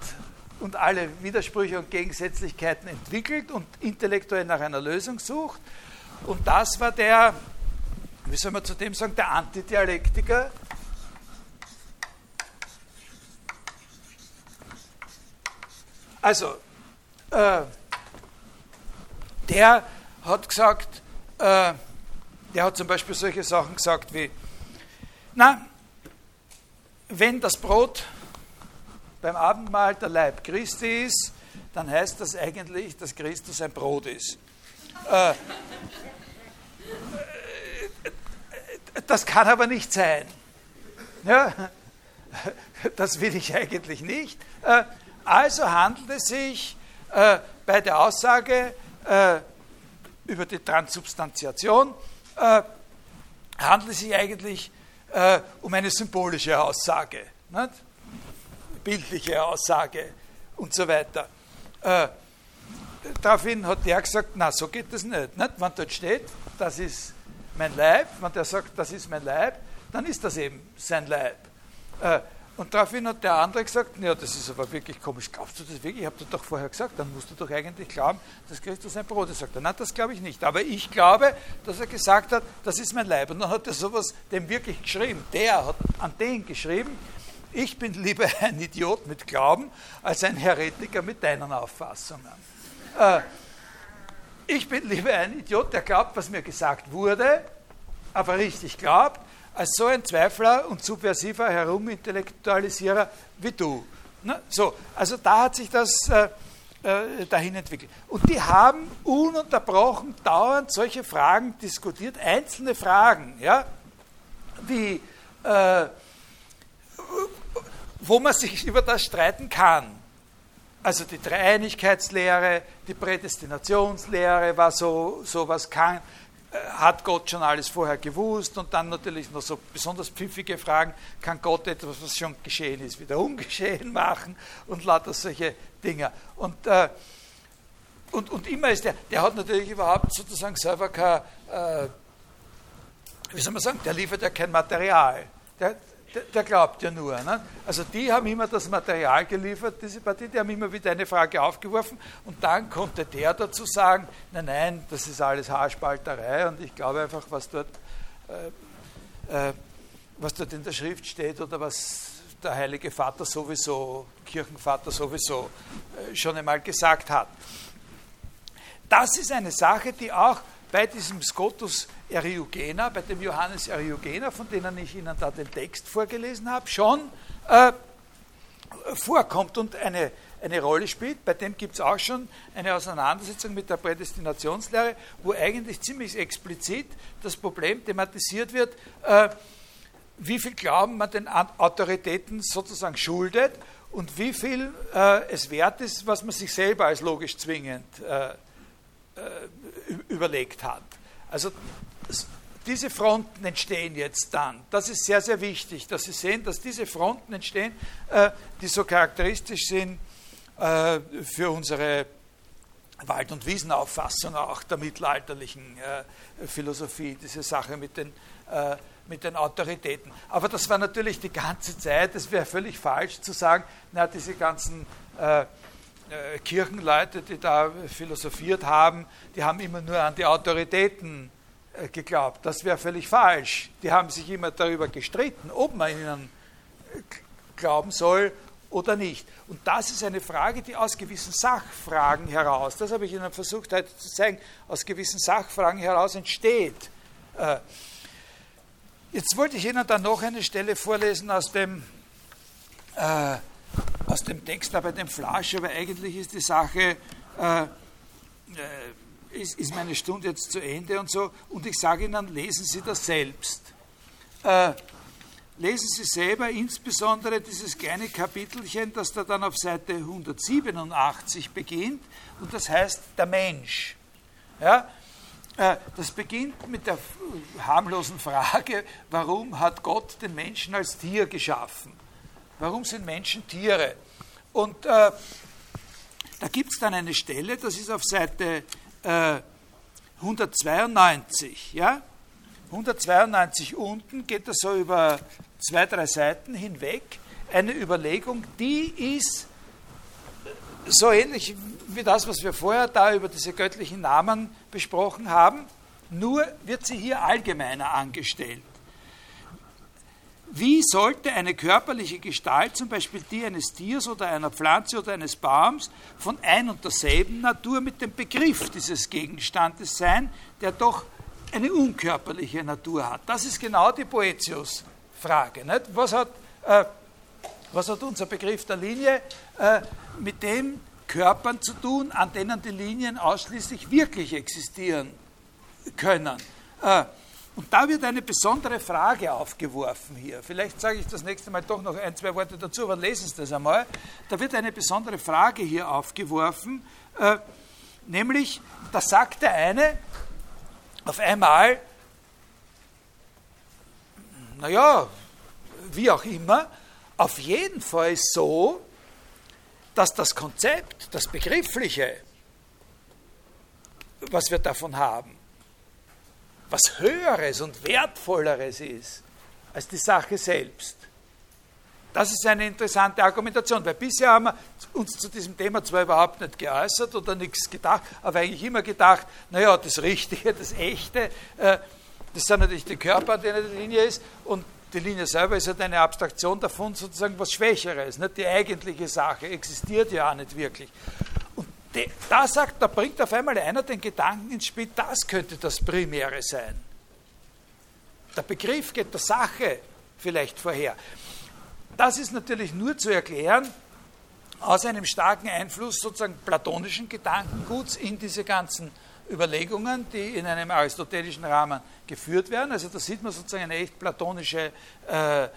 Speaker 1: und alle Widersprüche und Gegensätzlichkeiten entwickelt und intellektuell nach einer Lösung sucht. Und das war der, wie soll man zu dem sagen, der Antidialektiker. Also, äh, der hat gesagt, äh, der hat zum Beispiel solche Sachen gesagt wie, na, wenn das Brot beim Abendmahl der Leib Christi ist, dann heißt das eigentlich, dass Christus ein Brot ist. Äh, das kann aber nicht sein. Ja, das will ich eigentlich nicht. Äh, also handelt es sich äh, bei der Aussage äh, über die Transsubstantiation, handelt es sich eigentlich um eine symbolische Aussage, bildliche Aussage und so weiter. Daraufhin hat der gesagt, na, so geht das nicht. nicht. Wenn dort steht, das ist mein Leib, wenn der sagt, das ist mein Leib, dann ist das eben sein Leib. Äh, und daraufhin hat der andere gesagt, ja, das ist aber wirklich komisch, glaubst du das wirklich? Ich habe dir doch vorher gesagt, dann musst du doch eigentlich glauben, dass Christus ein Brot ist. Sagt er, nein, das glaube ich nicht. Aber ich glaube, dass er gesagt hat, das ist mein Leib. Und dann hat er sowas dem wirklich geschrieben. Der hat an den geschrieben, ich bin lieber ein Idiot mit Glauben als ein Heretiker mit deinen Auffassungen. Äh, ich bin lieber ein Idiot, der glaubt, was mir gesagt wurde, aber richtig glaubt, als so ein Zweifler und subversiver Herumintellektualisierer wie du. Na, so, also da hat sich das äh, äh, dahin entwickelt. Und die haben ununterbrochen dauernd solche Fragen diskutiert, einzelne Fragen, ja, wie, äh, wo man sich über das streiten kann. Also die Dreieinigkeitslehre, die Prädestinationslehre war so, so was kann, äh, hat Gott schon alles vorher gewusst und dann natürlich noch so besonders pfiffige Fragen, kann Gott etwas, was schon geschehen ist, wieder ungeschehen machen und lauter solche Dinge. Und, äh, und, und immer ist der, der hat natürlich überhaupt sozusagen selber kein, äh, wie soll man sagen, der liefert ja kein Material. Der, der, glaubt ja nur. Ne? Also die haben immer das Material geliefert, diese Partie, die haben immer wieder eine Frage aufgeworfen und dann konnte der dazu sagen, nein, nein, das ist alles Haarspalterei und ich glaube einfach, was dort, äh, äh, was dort in der Schrift steht oder was der Heilige Vater sowieso, Kirchenvater sowieso äh, schon einmal gesagt hat. Das ist eine Sache, die auch bei diesem Scotus Eriugena, bei dem Johannes Eriugena, von dem ich Ihnen da den Text vorgelesen habe, schon äh, vorkommt und eine, eine Rolle spielt. Bei dem gibt es auch schon eine Auseinandersetzung mit der Prädestinationslehre, wo eigentlich ziemlich explizit das Problem thematisiert wird, äh, wie viel Glauben man den Autoritäten sozusagen schuldet und wie viel äh, es wert ist, was man sich selber als logisch zwingend äh, äh, überlegt hat. Also diese Fronten entstehen jetzt dann. Das ist sehr, sehr wichtig, dass Sie sehen, dass diese Fronten entstehen, äh, die so charakteristisch sind äh, für unsere Wald- und Wiesenauffassung auch der mittelalterlichen Philosophie, diese Sache mit den, mit den Autoritäten. Aber das war natürlich die ganze Zeit, es wäre völlig falsch zu sagen, na, diese ganzen äh, Kirchenleute, die da philosophiert haben, die haben immer nur an die Autoritäten äh, geglaubt. Das wäre völlig falsch. Die haben sich immer darüber gestritten, ob man ihnen äh, glauben soll oder nicht. Und das ist eine Frage, die aus gewissen Sachfragen heraus, das habe ich Ihnen versucht heute zu zeigen, aus gewissen Sachfragen heraus entsteht. Jetzt wollte ich Ihnen dann noch eine Stelle vorlesen aus dem äh, aus dem Text da bei dem Flasch, aber eigentlich ist die Sache, äh, äh, ist, ist, meine Stunde jetzt zu Ende und so. Und ich sage Ihnen, lesen Sie das selbst. Äh, lesen Sie selber insbesondere dieses kleine Kapitelchen, das da dann auf Seite 187 beginnt, und das heißt der Mensch. Ja? Äh, das beginnt mit der harmlosen Frage, warum hat Gott den Menschen als Tier geschaffen? Warum sind Menschen Tiere? Und äh, da gibt es dann eine Stelle, das ist auf Seite äh, 192. Ja? 192 unten geht das so über zwei, drei Seiten hinweg. Eine Überlegung, die ist so ähnlich wie das, was wir vorher da über diese göttlichen Namen besprochen haben, nur wird sie hier allgemeiner angestellt. Wie sollte eine körperliche Gestalt, zum Beispiel die eines Tiers oder einer Pflanze oder eines Baums, von ein und derselben Natur mit dem Begriff dieses Gegenstandes sein, der doch eine unkörperliche Natur hat? Das ist genau die Poetius-Frage. Was, hat, äh, was hat unser Begriff der Linie äh, mit den Körpern zu tun, an denen die Linien ausschließlich wirklich existieren können? Äh, und da wird eine besondere Frage aufgeworfen hier. Vielleicht sage ich das nächste Mal doch noch ein, zwei Worte dazu, aber lesen Sie das einmal. Da wird eine besondere Frage hier aufgeworfen, äh, nämlich, da sagt der eine auf einmal, naja, wie auch immer, auf jeden Fall ist so, dass das Konzept, das Begriffliche, was wir davon haben, was Höheres und Wertvolleres ist als die Sache selbst. Das ist eine interessante Argumentation, weil bisher haben wir uns zu diesem Thema zwar überhaupt nicht geäußert oder nichts gedacht, aber eigentlich immer gedacht, naja, das Richtige, das Echte, äh, das sind natürlich die Körper, denen die Linie ist, und die Linie selber ist halt eine Abstraktion davon, sozusagen was Schwächeres. Nicht? Die eigentliche Sache existiert ja auch nicht wirklich da sagt, da bringt auf einmal einer den Gedanken ins Spiel, das könnte das Primäre sein. Der Begriff geht der Sache vielleicht vorher. Das ist natürlich nur zu erklären, aus einem starken Einfluss sozusagen platonischen Gedankenguts in diese ganzen Überlegungen, die in einem aristotelischen Rahmen geführt werden. Also da sieht man sozusagen eine echt platonische äh, äh,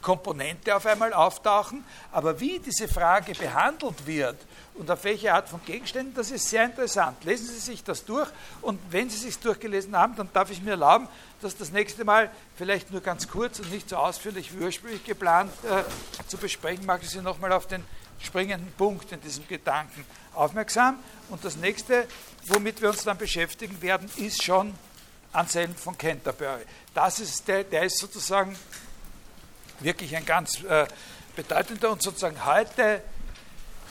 Speaker 1: Komponente auf einmal auftauchen. Aber wie diese Frage behandelt wird und auf welche Art von Gegenständen, das ist sehr interessant. Lesen Sie sich das durch und wenn Sie sich durchgelesen haben, dann darf ich mir erlauben, das das nächste Mal vielleicht nur ganz kurz und nicht so ausführlich wie ursprünglich geplant äh, zu besprechen, mache ich Sie nochmal auf den springenden Punkt in diesem Gedanken aufmerksam. Und das nächste, womit wir uns dann beschäftigen werden, ist schon Anselm von Canterbury. Das ist der, der ist sozusagen wirklich ein ganz äh, bedeutender und sozusagen heute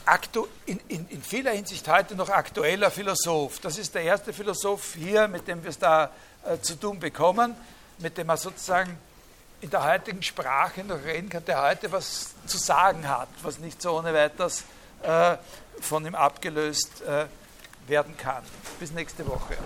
Speaker 1: aktu in, in, in, vieler Hinsicht heute noch aktueller Philosoph. Das ist der erste Philosoph hier, mit dem wir es da äh, zu tun bekommen, mit dem er sozusagen in der heutigen Sprache noch reden kann, der heute was zu sagen hat, was nicht so ohne weiteres äh, von ihm abgelöst äh, werden kann. Bis nächste Woche.